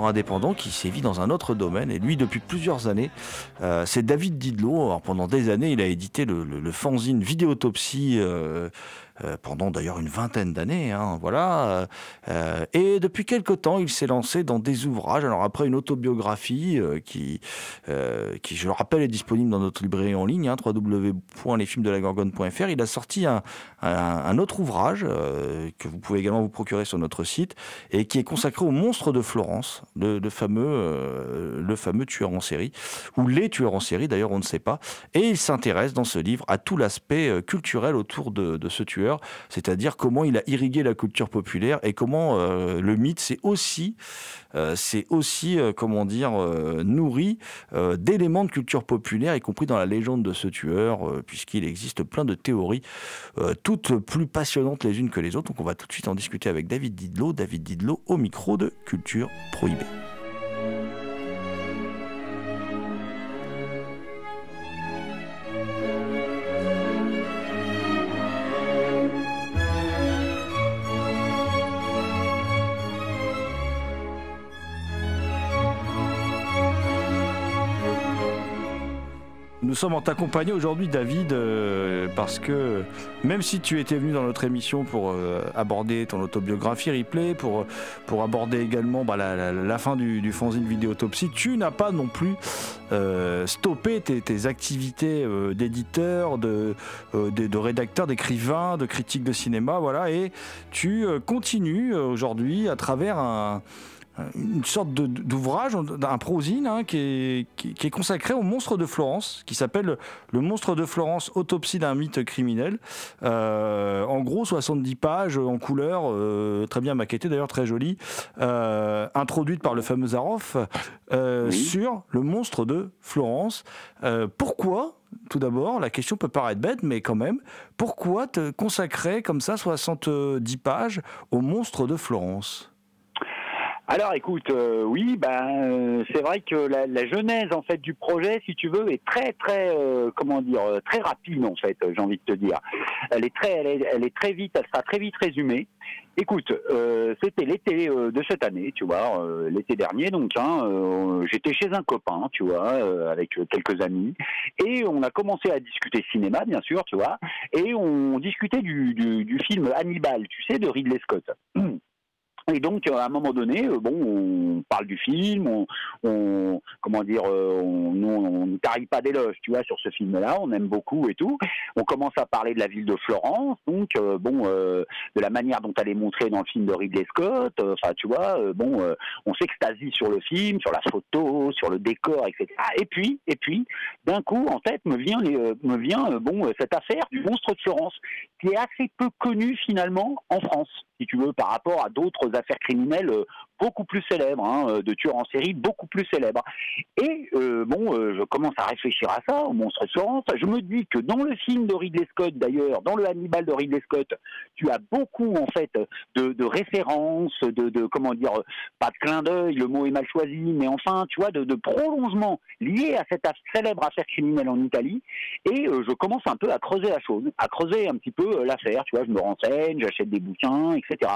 Indépendant qui sévit dans un autre domaine, et lui depuis plusieurs anannées, euh, c'est David Didlot. Alors, pendant des années, il a édité le, fanzine Vidéotopsie euh, pendant d'ailleurs une vingtaine d'années. Hein, voilà. Euh, et depuis quelque temps, il s'est lancé dans des ouvrages. Alors après une autobiographie euh, qui, je le rappelle, est disponible dans notre librairie en ligne, hein, www.lesfilmsdelagorgone.fr. Il a sorti un, autre ouvrage que vous pouvez également vous procurer sur notre site et qui est consacré au monstre de Florence, le, fameux, le fameux tueur en série, ou les tueurs en série d'ailleurs, on ne sait pas. Et il s'intéresse dans ce livre à tout l'aspect culturel autour de ce tueur c'est-à-dire comment il a irrigué la culture populaire et comment euh, le mythe c'est aussi, euh, euh, comment dire, nourri d'éléments de culture populaire, y compris dans la légende de ce tueur, puisqu'il existe plein de théories, toutes plus passionnantes les unes que les autres. Donc on va tout de suite en discuter avec David Didlot. David Didlot au micro de Culture Prohibée. Nous sommes en t'accompagner aujourd'hui, David, euh, parce que même si tu étais venu dans notre émission pour euh, aborder ton autobiographie replay, pour, pour aborder également bah, la, fin du, du fanzine vidéotopsie, tu n'as pas non plus euh, stoppé tes, activités euh, d'éditeur, de, euh, de, de, rédacteur, d'écrivain, de critique de cinéma, voilà, et tu continues aujourd'hui à travers un une sorte d'ouvrage, un prosine hein, qui, est, qui, qui, est, consacré au monstre de Florence, qui s'appelle Le monstre de Florence, autopsie d'un mythe criminel. Euh, en gros, 70 pages en couleur, euh, très bien maquettée d'ailleurs, très jolie, euh, introduite par le fameux Zaroff, oui. sur le monstre de Florence. Pourquoi tout d'abord, la question peut paraître bête, mais quand même, pourquoi te consacrer comme ça 70 pages au monstre de Florence? Alors écoute, euh, oui, ben euh, c'est vrai que la, genèse en fait du projet, si tu veux, est très très euh, comment dire très rapide en fait, j'ai envie de te dire. Elle est très elle est, très vite, elle sera très vite résumée. Écoute, c'était l'été de cette année, tu vois, l'été dernier donc. Hein, J'étais chez un copain, tu vois, avec quelques amis, et on a commencé à discuter cinéma, bien sûr, tu vois, et on discutait du, du film Hannibal, tu sais, de Ridley Scott. Et donc, à un moment donné, euh, bon, on parle du film, on, comment dire, euh, on ne tarie pas d'éloges, tu vois, sur ce film-là, on aime beaucoup et tout. On commence à parler de la ville de Florence, donc, euh, bon, euh, de la manière dont elle est montrée dans le film de Ridley Scott, enfin, tu vois, bon, on s'extasie sur le film, sur la photo, sur le décor, etc. Et puis, et puis, d'un coup, en tête, me vient, me vient, bon, cette affaire du monstre de Florence, qui est assez peu connue finalement en France si tu veux, par rapport à d'autres affaires criminelles beaucoup plus célèbres, hein, de tueurs en série beaucoup plus célèbres. Et bon, je commence à réfléchir à ça, au monstre Florence. Je me dis que dans le film de Ridley Scott, d'ailleurs, dans le Hannibal de Ridley Scott, tu as beaucoup en fait de, références, de, comment dire, pas de clin d'œil, le mot est mal choisi, mais enfin, tu vois, de, de prolongement lié à cette célèbre affaire criminelle en Italie. Et je commence un peu à creuser la chose, à creuser un petit peu l'affaire. Tu vois, je me renseigne, j'achète des bouquins, etc.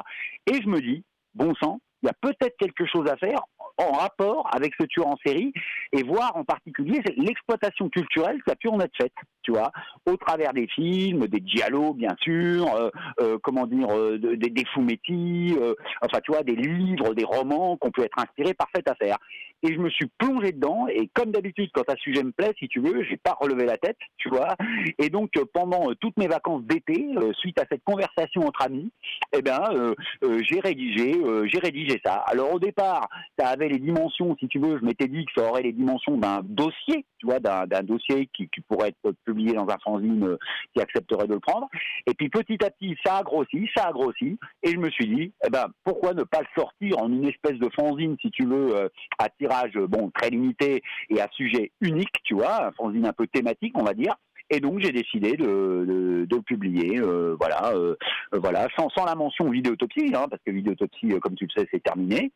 Et je me dis, bon sang, il y a peut-être quelque chose à faire en rapport avec ce tueur en série et voir en particulier l'exploitation culturelle qui a pu en être faite, tu vois, au travers des films, des dialogues bien sûr, euh, euh, comment dire, euh, des, des fumetti, enfin tu vois, des livres, des romans qu'on peut être inspirés par cette affaire. Et je me suis plongé dedans et comme d'habitude quand un sujet me plaît, si tu veux, j'ai pas relevé la tête, tu vois. Et donc pendant toutes mes vacances d'été, suite à cette conversation entre amis, eh ben j'ai rédigé, j'ai rédigé ça. Alors au départ, ça avait les dimensions, si tu veux, je m'étais dit que ça aurait les dimensions d'un dossier, tu vois, d'un dossier qui, pourrait être publié dans un fanzine euh, qui accepterait de le prendre. Et puis petit à petit, ça a grossi, ça a grossi, et je me suis dit, eh ben, pourquoi ne pas le sortir en une espèce de fanzine, si tu veux, euh, à tirage bon très limité et à sujet unique, tu vois, un fanzine un peu thématique, on va dire. Et donc j'ai décidé de, de, publier, euh, voilà, euh, voilà, sans, la mention vidéotopsie, hein, parce que vidéotopsie, euh, comme tu le sais, c'est terminé.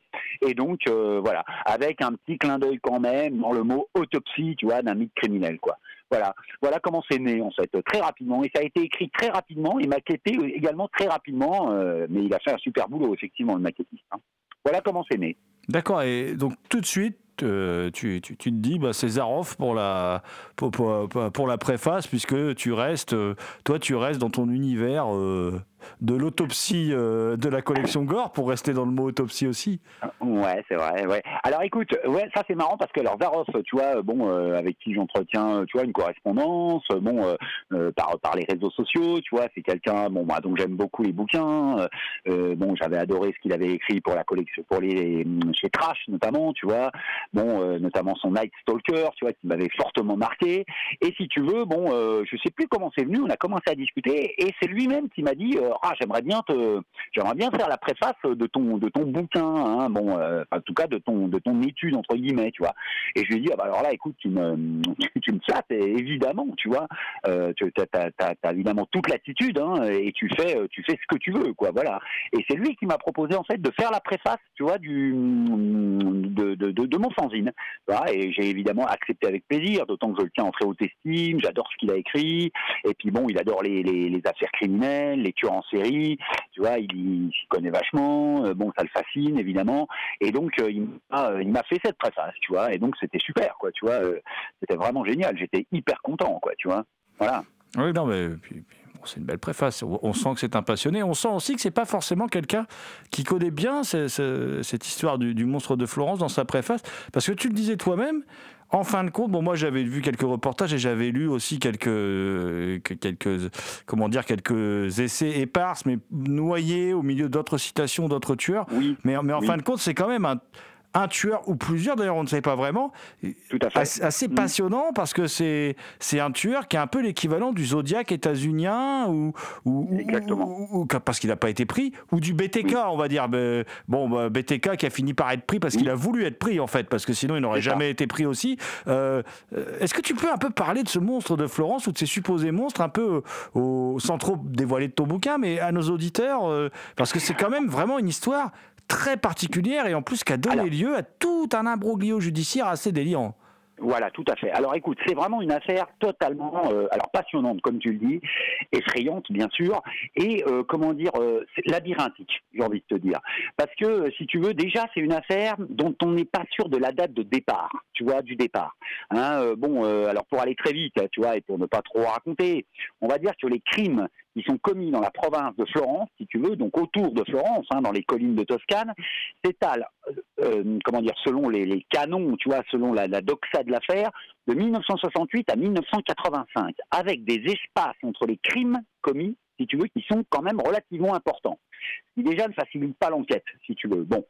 Et donc voilà, avec un petit clin d'œil quand même dans le mot autopsie, tu vois, d'un mythe criminel, quoi. Voilà, voilà comment c'est né en fait, très rapidement. Et ça a été écrit très rapidement et maquetté également très rapidement. mais il a fait un super boulot effectivement le maquettiste. Hein. Voilà comment c'est né. D'accord. Et donc tout de suite, tu, te dis, bah, c'est Zaroff pour la, pour, la préface, puisque tu restes, euh, toi, tu restes dans ton univers euh, de l'autopsie de la collection Gore, pour rester dans le mot autopsie aussi. Ouais, c'est vrai. Ouais. Alors écoute, ouais, ça c'est marrant parce que alors Zaroff, tu vois, bon, avec qui j'entretiens, tu vois, une correspondance, bon, par, par les réseaux sociaux, tu vois, c'est quelqu'un, bon, moi, donc j'aime beaucoup les bouquins. bon, j'avais adoré ce qu'il avait écrit pour la collection, pour les chez Trash notamment, tu vois bon, euh, notamment son Night Stalker, tu vois, qui m'avait fortement marqué. Et si tu veux, bon, euh, je sais plus comment c'est venu, on a commencé à discuter, et c'est lui-même qui m'a dit, euh, ah, j'aimerais bien te, j'aimerais bien faire la préface de ton, de ton bouquin, hein, bon, en tout cas de ton, de ton étude entre guillemets, tu vois. Et je lui ai dit, ah, bah alors là, écoute, tu me, tu me évidemment, tu vois, tu as, évidemment toute l'attitude, hein, et tu fais, tu fais ce que tu veux, quoi, voilà. Et c'est lui qui m'a proposé en fait de faire la préface, tu vois, du, de, de, de, mon fanzine. et j'ai évidemment accepté avec plaisir, d'autant que je le tiens en très haute estime, j'adore ce qu'il a écrit, et puis bon, il adore les, les, affaires criminelles, les tueurs en série, tu vois, il, s'y connaît vachement, euh, bon, ça le fascine évidemment, et donc euh, euh, il m'a fait cette préface, tu vois, et donc c'était super, quoi, tu vois, c'était vraiment génial, j'étais hyper content, quoi, tu vois, voilà. Oui, non, mais c'est une belle préface. On sent que c'est un passionné. On sent aussi que c'est pas forcément quelqu'un qui connaît bien cette histoire du, monstre de Florence dans sa préface, parce que tu le disais toi-même. En fin de compte, bon, moi j'avais vu quelques reportages et j'avais lu aussi quelques, quelques, comment dire, quelques essais éparses, mais noyés au milieu d'autres citations, d'autres tueurs. Oui, mais, mais en fin de compte, c'est quand même un, un tueur ou plusieurs, d'ailleurs on ne sait pas vraiment, Tout à fait. assez, mm. passionnant parce que c'est un tueur qui est un peu l'équivalent du Zodiac états-unien ou, ou, ou, parce qu'il n'a pas été pris, ou du BTK on va dire. Bon, bah, BTK qui a fini par être pris parce qu'il a voulu être pris en fait, parce que sinon il n'aurait jamais été pris aussi. Euh, euh, est-ce que tu peux un peu parler de ce monstre de Florence ou de ces supposés monstres un peu au, sans trop dévoiler de ton bouquin, mais à nos auditeurs, euh, parce que c'est quand même vraiment une histoire très particulière et en plus qui a donné lieu à tout un imbroglio judiciaire assez déliant. Voilà, tout à fait. Alors écoute, c'est vraiment une affaire totalement, euh, alors passionnante comme tu le dis, effrayante bien sûr, et euh, comment dire, euh, labyrinthique, j'ai envie de te dire. Parce que si tu veux, déjà c'est une affaire dont on n'est pas sûr de la date de départ, tu vois, du départ. Hein, bon, alors pour aller très vite, tu vois, et pour ne pas trop raconter, on va dire que les crimes qui sont commis dans la province de Florence, si tu veux, donc autour de Florence, hein, dans les collines de Toscane, s'étalent, euh, comment dire, selon les, canons, tu vois, selon la, la doxa de l'affaire, de 1968 à 1985, avec des espaces entre les crimes commis si tu veux, qui sont quand même relativement importants. Qui déjà ne facilite pas l'enquête, si tu veux. Bon.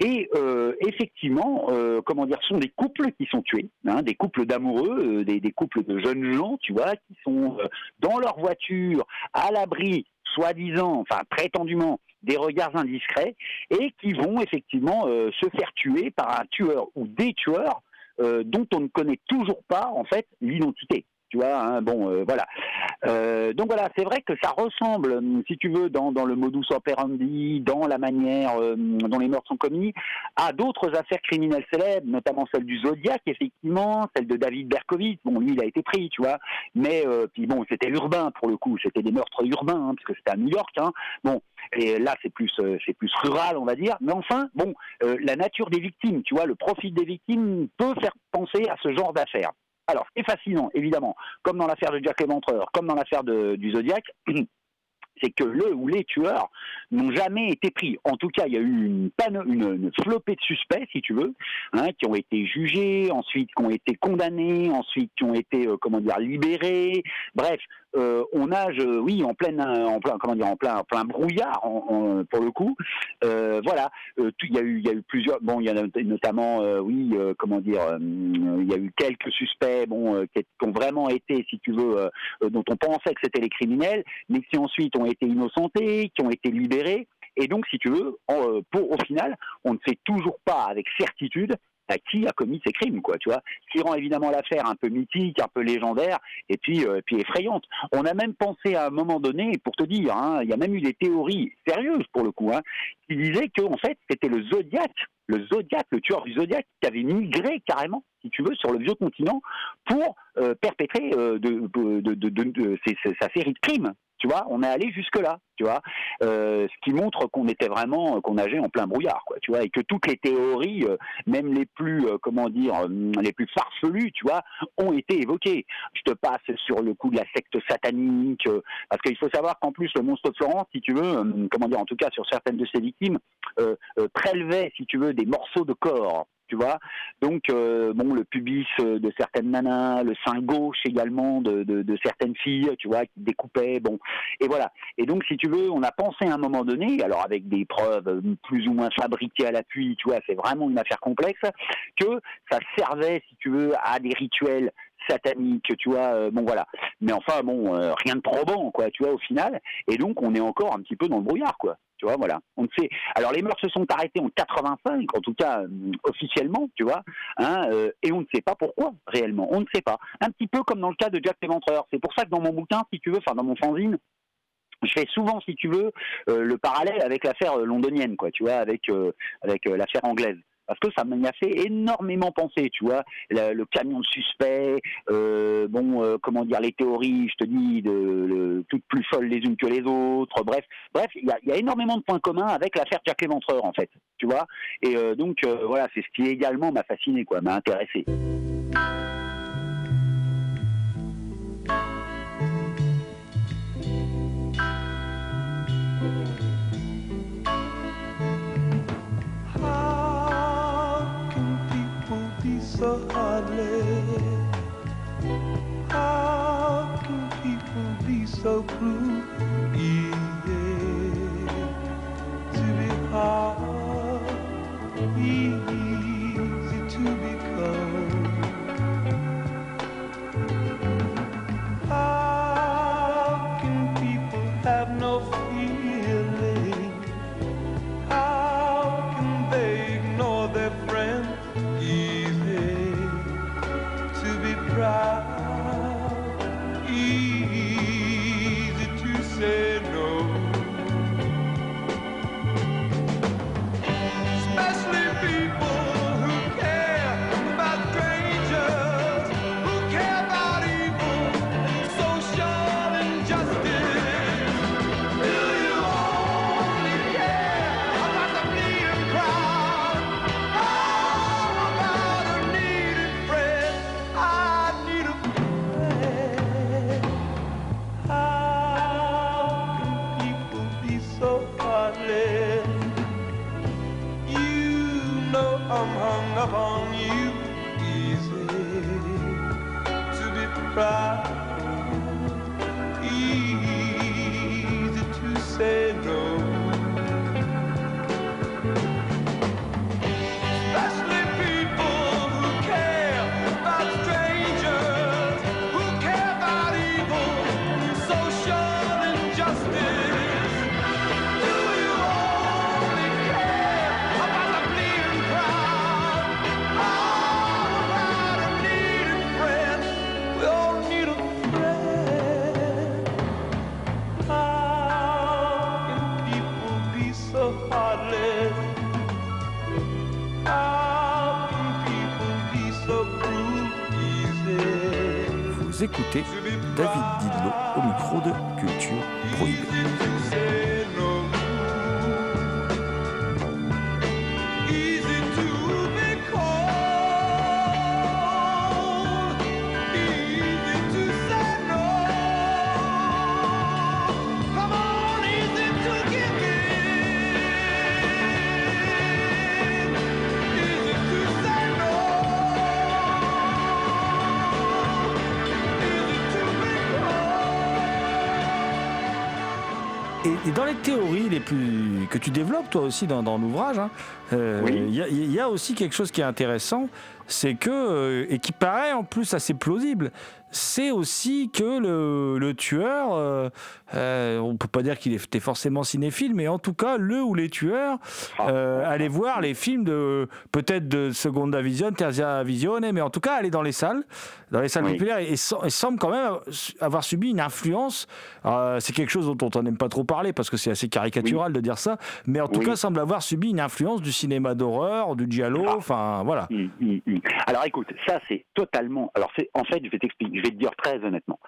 Et euh, effectivement, euh, comment dire, ce sont des couples qui sont tués, hein, des couples d'amoureux, euh, des, des, couples de jeunes gens, tu vois, qui sont dans leur voiture, à l'abri, soi-disant, enfin prétendument, des regards indiscrets et qui vont effectivement se faire tuer par un tueur ou des tueurs dont on ne connaît toujours pas en fait l'identité. Tu vois, hein, bon, euh, voilà. Euh, donc voilà, c'est vrai que ça ressemble, si tu veux, dans, le modus operandi, dans la manière euh, dont les meurtres sont commis, à d'autres affaires criminelles célèbres, notamment celle du Zodiac, effectivement, celle de David Berkowitz. Bon, lui, il a été pris, tu vois. Mais puis bon, c'était urbain pour le coup, c'était des meurtres urbains, hein, parce que c'était à New York. Hein. Bon, et là, c'est plus, c'est plus rural, on va dire. Mais enfin, bon, la nature des victimes, tu vois, le profit des victimes peut faire penser à ce genre d'affaires. Alors, ce qui est fascinant, évidemment, comme dans l'affaire de Jack Léventreur, comme dans l'affaire du Zodiac, c'est que le ou les tueurs n'ont jamais été pris. En tout cas, il y a eu une, une, flopée de suspects, si tu veux, hein, qui ont été jugés, ensuite qui ont été condamnés, ensuite qui ont été, euh, comment dire, libérés. Bref, euh, on nage, oui, en plein, en plein, comment dire, en plein, brouillard, pour le coup. Euh, voilà, il y a eu, plusieurs. Bon, il y en a notamment, oui, comment dire, il y a eu quelques suspects, bon, qui, ont vraiment été, si tu veux, dont on pensait que c'était les criminels, mais qui ensuite ont été innocentés, qui ont été libérés. Et donc, si tu veux, pour, au final, on ne sait toujours pas avec certitude qui a commis ces crimes, quoi, tu vois. Ce qui rend évidemment l'affaire un peu mythique, un peu légendaire, et puis, euh, puis effrayante. On a même pensé à un moment donné, pour te dire, hein, il y a même eu des théories sérieuses pour le coup, hein, qui disaient que en fait c'était le Zodiac, le Zodiac, le tueur du Zodiac, qui avait migré carrément, si tu veux, sur le vieux continent pour euh, perpétrer euh, sa série de crimes. Tu vois, on est allé jusque là, tu vois, euh, ce qui montre qu'on était vraiment, qu'on nageait en plein brouillard, quoi, tu vois, et que toutes les théories, euh, même les plus, euh, comment dire, les plus farfelues, tu vois, ont été évoquées. Je te passe sur le coup de la secte satanique, parce qu'il faut savoir qu'en plus le monstre de Florence, si tu veux, comment dire, en tout cas sur certaines de ses victimes, prélevait, si tu veux, des morceaux de corps tu vois. Donc, euh, bon, le pubis euh, de certaines nanas, le sein gauche également de, de, certaines filles, tu vois, qui découpaient, bon, et voilà. Et donc, si tu veux, on a pensé à un moment donné, alors avec des preuves euh, plus ou moins fabriquées à l'appui, tu vois, c'est vraiment une affaire complexe, que ça servait, si tu veux, à des rituels sataniques, tu vois, bon voilà. Mais enfin, bon, rien de probant, quoi, tu vois, au final. Et donc, on est encore un petit peu dans le brouillard, quoi. Tu vois, voilà. On ne sait. Alors les meurtres se sont arrêtés en 85, en tout cas euh, officiellement, tu vois, hein, euh, et on ne sait pas pourquoi réellement. On ne sait pas. Un petit peu comme dans le cas de Jack Léventreur. C'est pour ça que dans mon bouquin, si tu veux, enfin dans mon fanzine, je fais souvent, si tu veux, euh, le parallèle avec l'affaire londonienne, quoi, tu vois, avec avec l'affaire anglaise parce que ça m'a fait énormément penser, tu vois, le, camion de suspects, euh, bon, euh, comment dire, les théories, je te dis, toutes plus folles les unes que les autres, bref, bref, il y a, énormément de points communs avec l'affaire Jack Léventreur, en fait, tu vois, et euh, donc, voilà, c'est ce qui également m'a fasciné, quoi, m'a intéressé. So hardly. How can people be so cruel? Vous écoutez David Didlot au micro de Culture Prohibée. Théories les plus que tu développes toi aussi dans, dans l'ouvrage, hein, euh, il Oui. y a aussi quelque chose qui est intéressant, c'est que euh, et qui paraît en plus assez plausible, c'est aussi que le, le tueur, euh, euh, on peut pas dire qu'il était forcément cinéphile, mais en tout cas le ou les tueurs Ah. euh, allaient voir les films de peut-être de Seconda Vision, Terza Visione, mais en tout cas aller dans les salles, dans les salles Oui. populaires et, et sem- et semble quand même avoir subi une influence. euh, c'est quelque chose dont on n'aime pas trop parler parce que c'est assez caricatural de dire ça, mais en tout Oui. cas semble avoir subi une influence du cinéma d'horreur, du giallo, Ah. enfin voilà. Hum, hum, hum. Alors écoute, ça c'est totalement. Alors c'est en fait, je vais t'expliquer, je vais te dire très honnêtement.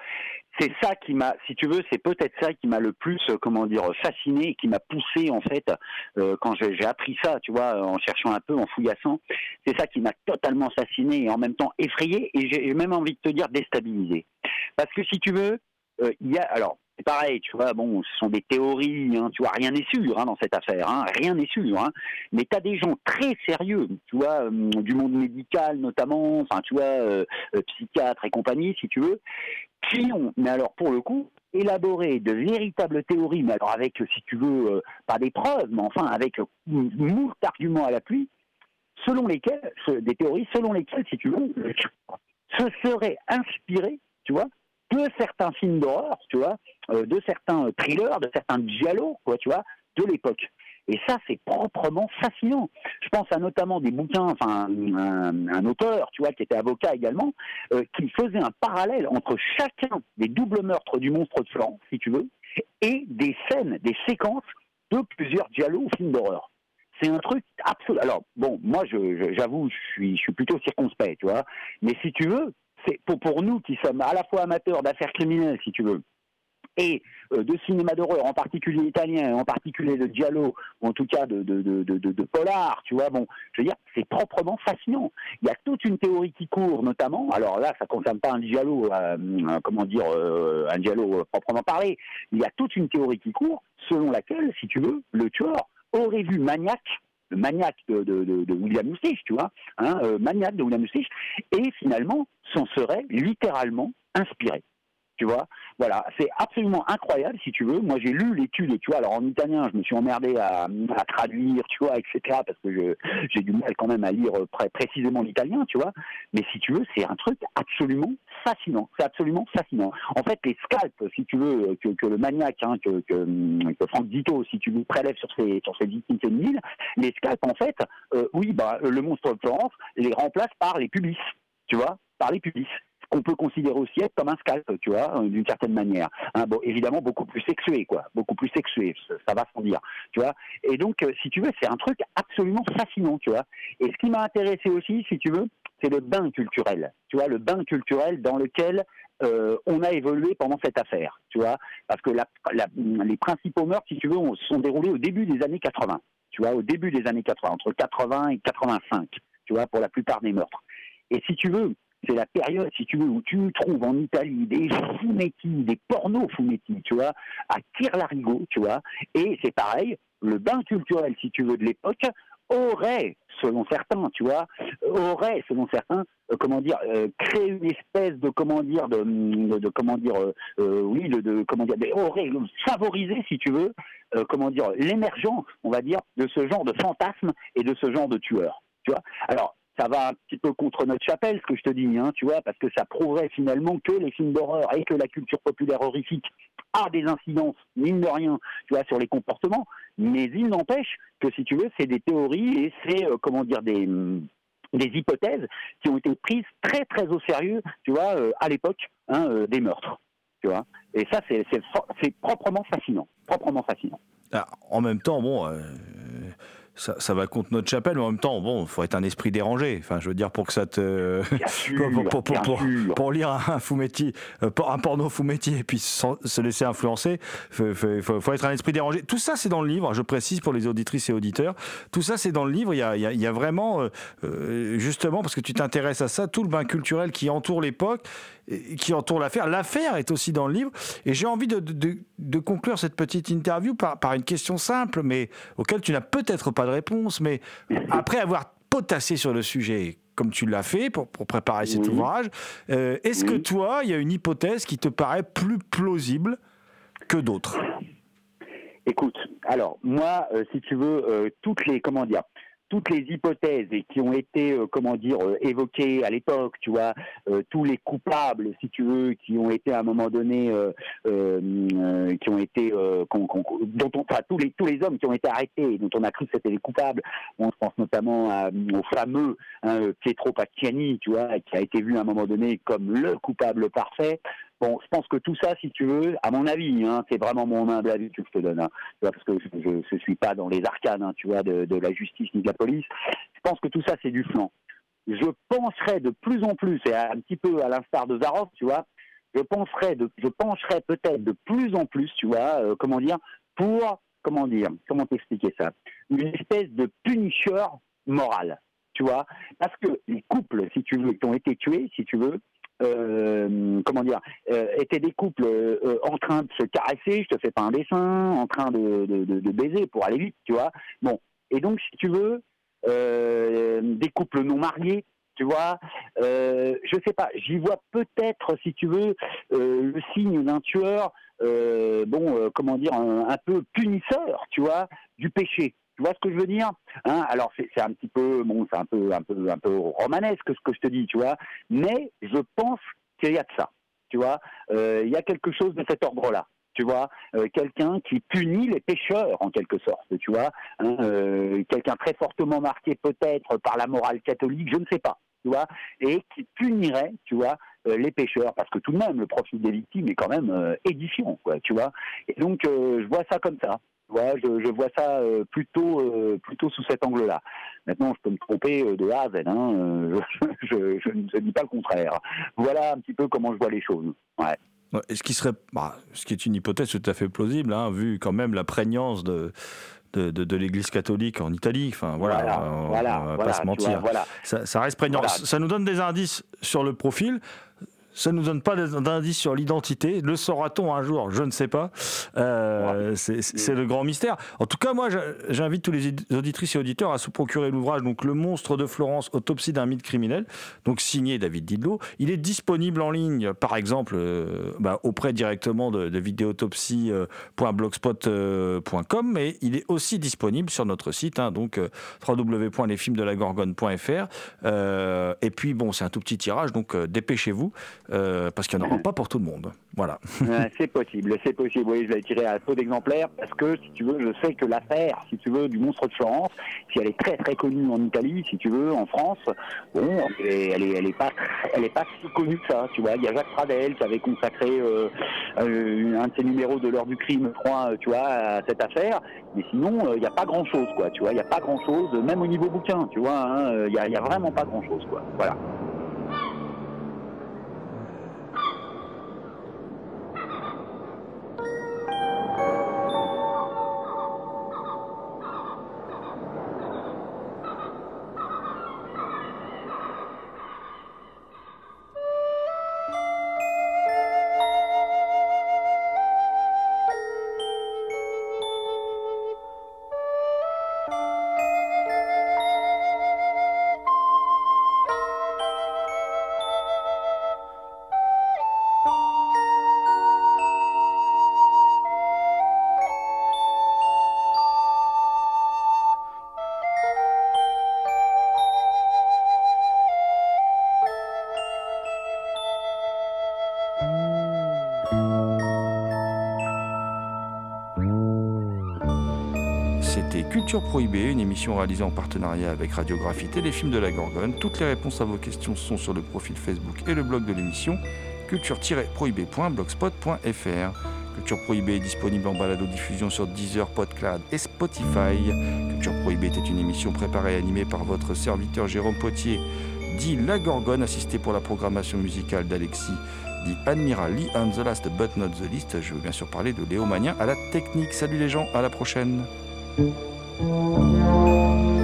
C'est ça qui m'a, si tu veux, c'est peut-être ça qui m'a le plus, euh, comment dire, fasciné, qui m'a poussé en fait euh, quand j'ai j'ai appris ça, tu vois, en cherchant un peu, en fouillassant. C'est ça qui m'a totalement fasciné et en même temps effrayé et j'ai même envie de te dire déstabilisé. Parce que si tu veux, euh, il y a alors. C'est pareil, tu vois, bon, ce sont des théories, hein, tu vois, rien n'est sûr hein, dans cette affaire, hein, rien n'est sûr. Mais tu as des gens très sérieux, tu vois, euh, du monde médical notamment, enfin, tu vois, euh, euh, psychiatres et compagnie, si tu veux, qui ont, mais alors pour le coup, élaboré de véritables théories, mais alors avec, si tu veux, euh, pas des preuves, mais enfin avec moult arguments à l'appui, selon lesquels, des théories selon lesquelles, si tu veux, se serait inspiré, tu vois, de certains films d'horreur, tu vois, euh, de certains euh, thrillers, de certains giallo, quoi, tu vois, de l'époque. Et ça, c'est proprement fascinant. Je pense à notamment des bouquins, enfin, un, auteur, tu vois, qui était avocat également, euh, qui faisait un parallèle entre chacun des doubles meurtres du monstre de Florence, si tu veux, et des scènes, des séquences de plusieurs giallo ou films d'horreur. C'est un truc absolu. Alors, bon, moi, je- je- j'avoue, je suis, je suis plutôt circonspect, tu vois. Mais si tu veux, pour, nous qui sommes à la fois amateurs d'affaires criminelles, si tu veux, et euh, de cinéma d'horreur, en particulier italien, en particulier de giallo, ou en tout cas de, de, polar, tu vois, bon, je veux dire, c'est proprement fascinant. Il y a toute une théorie qui court, notamment, alors là, ça ne concerne pas un giallo, euh, euh, comment dire, euh, un giallo proprement parlé, il y a toute une théorie qui court, selon laquelle, si tu veux, le tueur aurait vu Maniac, le Maniac de, William Lustig, tu vois, hein, euh, Maniac de William Lustig, et finalement s'en serait littéralement inspiré. Tu vois, voilà, c'est absolument incroyable si tu veux. Moi, j'ai lu l'étude, tu vois. Alors en italien, je me suis emmerdé à, traduire, tu vois, etc. Parce que j'ai du mal quand même à lire pré- précisément l'italien, tu vois. Mais si tu veux, c'est un truc absolument fascinant. C'est absolument fascinant. En fait, les scalps, si tu veux, que, que le maniaque, hein, que, que, que Franck Dito, si tu veux, prélève sur ses sur ses victimes féminines, les scalps, en fait, euh, oui, bah, le monstre de Florence les remplace par les pubis, tu vois, par les pubis qu'on peut considérer aussi être comme un scalp, tu vois, euh, d'une certaine manière. Hein, bon, évidemment, beaucoup plus sexué, quoi, beaucoup plus sexué, ça, va sans dire, tu vois. Et donc, euh, si tu veux, c'est un truc absolument fascinant, tu vois. Et ce qui m'a intéressé aussi, si tu veux, c'est le bain culturel, tu vois, le bain culturel dans lequel euh, on a évolué pendant cette affaire, tu vois, parce que la, la- les principaux meurtres, si tu veux, se sont déroulés au début des années 80, tu vois, au début des années 80, entre 80 et 85, tu vois, pour la plupart des meurtres. Et si tu veux, c'est la période, si tu veux, où tu trouves en Italie des fumetti, des pornos fumetti, tu vois, à tire-larigot, tu vois. Et c'est pareil, le bain culturel, si tu veux, de l'époque aurait, selon certains, tu vois, aurait, selon certains, euh, comment dire, euh, créé une espèce de, comment dire, de, comment dire, euh, euh, oui, de, comment dire, de- aurait favorisé, si tu veux, euh, comment dire, l'émergence, on va dire, de ce genre de fantasme et de ce genre de tueur, tu vois. Alors, ça va un petit peu contre notre chapelle, ce que je te dis, hein, tu vois, parce que ça prouverait finalement que les films d'horreur et que la culture populaire horrifique a des incidences, mine de rien, tu vois, sur les comportements, mais il n'empêche que, si tu veux, c'est des théories et c'est, euh, comment dire, des, hum, des hypothèses qui ont été prises très, très au sérieux, tu vois, euh, à l'époque hein, euh, des meurtres, tu vois. Et ça, c'est c'est proprement fascinant, proprement fascinant. Ah, en même temps, bon, ça, ça va contre notre chapelle, mais en même temps, bon, faut être un esprit dérangé. Enfin, je veux dire, pour que ça te. Bien sûr, pour, pour- pour- bien pour- sûr. pour lire un fumetti, euh, un porno fumetti et puis sans- se laisser influencer, faut, faut- faut- faut être un esprit dérangé. Tout ça, c'est dans le livre. Je précise pour les auditrices et auditeurs. Tout ça, c'est dans le livre. Il y a, il y a- il y a vraiment, euh, euh, justement, parce que tu t'intéresses à ça, tout le bain culturel qui entoure l'époque, qui entoure l'affaire. L'affaire est aussi dans le livre. Et j'ai envie de, de- de conclure cette petite interview par, par une question simple, mais auquel tu n'as peut-être pas de réponse. Mais après avoir potassé sur le sujet, comme tu l'as fait pour, pour préparer cet Oui. ouvrage, euh, est-ce que toi, il y a une hypothèse qui te paraît plus plausible que d'autres? Écoute, alors moi, euh, si tu veux, euh, toutes les comment dire, toutes les hypothèses et qui ont été euh, comment dire euh, évoquées à l'époque, tu vois, euh, tous les coupables, si tu veux, qui ont été à un moment donné, euh, euh, euh, qui ont été, dont on, enfin, tous les tous les hommes qui ont été arrêtés, et dont on a cru que c'était les coupables. On pense notamment à, au fameux hein, Pietro Pacchiani, tu vois, qui a été vu à un moment donné comme le coupable parfait. Bon, je pense que tout ça, si tu veux, à mon avis, hein, c'est vraiment mon humble avis que je te donne, hein, parce que je ne suis pas dans les arcanes, hein, tu vois, de, la justice ni de la police. Je pense que tout ça, c'est du flanc. Je penserais de plus en plus, et un petit peu à l'instar de Zarov, tu vois, je penserais, je pencherais peut-être de plus en plus, tu vois, euh, comment dire, pour, comment dire, comment t'expliquer ça, une espèce de punisseur moral, tu vois, parce que les couples, si tu veux, qui ont été tués, si tu veux, euh, comment dire, euh, étaient des couples euh, en train de se caresser, je te fais pas un dessin, en train de, baiser pour aller vite, tu vois. Bon, et donc si tu veux, des couples non mariés, tu vois, je sais pas, j'y vois peut-être, si tu veux, le signe d'un tueur, bon, comment dire, un peu punisseur, tu vois, du péché. Tu vois ce que je veux dire hein? Alors c'est un petit peu, bon, c'est un peu, un peu, un peu romanesque ce que je te dis, tu vois. Mais je pense qu'il y a de ça, tu vois. Euh, Il y a quelque chose de cet ordre-là, tu vois. Euh, quelqu'un qui punit les pécheurs en quelque sorte, tu vois. Hein, euh, quelqu'un très fortement marqué peut-être par la morale catholique, je ne sais pas, tu vois, et qui punirait, tu vois, les pécheurs, parce que tout de même le profil des victimes est quand même édifiant, tu vois. Et donc je vois ça comme ça. Je, je vois ça euh, plutôt, euh, plutôt sous cet angle-là. Maintenant, je peux me tromper euh, de A à Z. Hein, je, je- ne dis pas le contraire. Voilà un petit peu comment je vois les choses. Ouais. Et Ce qui serait, bah, ce qui est une hypothèse tout à fait plausible, hein, vu quand même la prégnance de, de, de- de l'Église catholique en Italie. Enfin, voilà, voilà, on, voilà, on va voilà, pas se mentir. vois. Ça, ça reste prégnant. Ça nous donne des indices sur le profil. Ça nous donne pas d'indices sur l'identité. Le saura-t-on un jour? Je ne sais pas. Euh, c'est- le grand mystère. En tout cas, moi, j'invite tous les auditrices et auditeurs à se procurer l'ouvrage, donc Le monstre de Florence, autopsie d'un mythe criminel, donc signé David Didlot. Il est disponible en ligne, par exemple, euh, bah, auprès directement de, de vidéotopsie.blogspot.com, mais il est aussi disponible sur notre site, hein, donc euh, www.lesfilmsdelagorgone.fr. Euh, et puis, bon, c'est un tout petit tirage, donc euh, dépêchez-vous, euh, parce qu'il n'y en aura pas pour tout le monde. Voilà. C'est possible, c'est possible. Oui, je l'ai tiré à peu d'exemplaires parce que, si tu veux, je sais que l'affaire, si tu veux, du monstre de Florence, si elle est très très connue en Italie, si tu veux, en France, bon, elle est, elle est, elle est pas, elle est pas si connue que ça. Tu vois, il y a Jacques Pradel qui avait consacré euh, euh, un de ses numéros de l'heure du crime, je crois, tu vois, à cette affaire. Mais sinon, il n'y a pas grand chose, quoi. Tu vois, il n'y a pas grand chose, même au niveau bouquin, tu vois. hein, Il n'y a, y a vraiment pas grand chose, quoi. Voilà. Culture Prohibée, une émission réalisée en partenariat avec Radiographie Téléfilm de la Gorgone. Toutes les réponses à vos questions sont sur le profil Facebook et le blog de l'émission culture-prohibée.blogspot.fr. Culture Prohibée est disponible en balado-diffusion sur Deezer, Podcloud et Spotify. Culture Prohibée était une émission préparée et animée par votre serviteur Jérôme Potier, dit La Gorgone, assisté pour la programmation musicale d'Alexis, dit Admiral Lee, and the last but not the least. Je veux bien sûr parler de Léo Mania à la technique. Salut les gens, à la prochaine. Música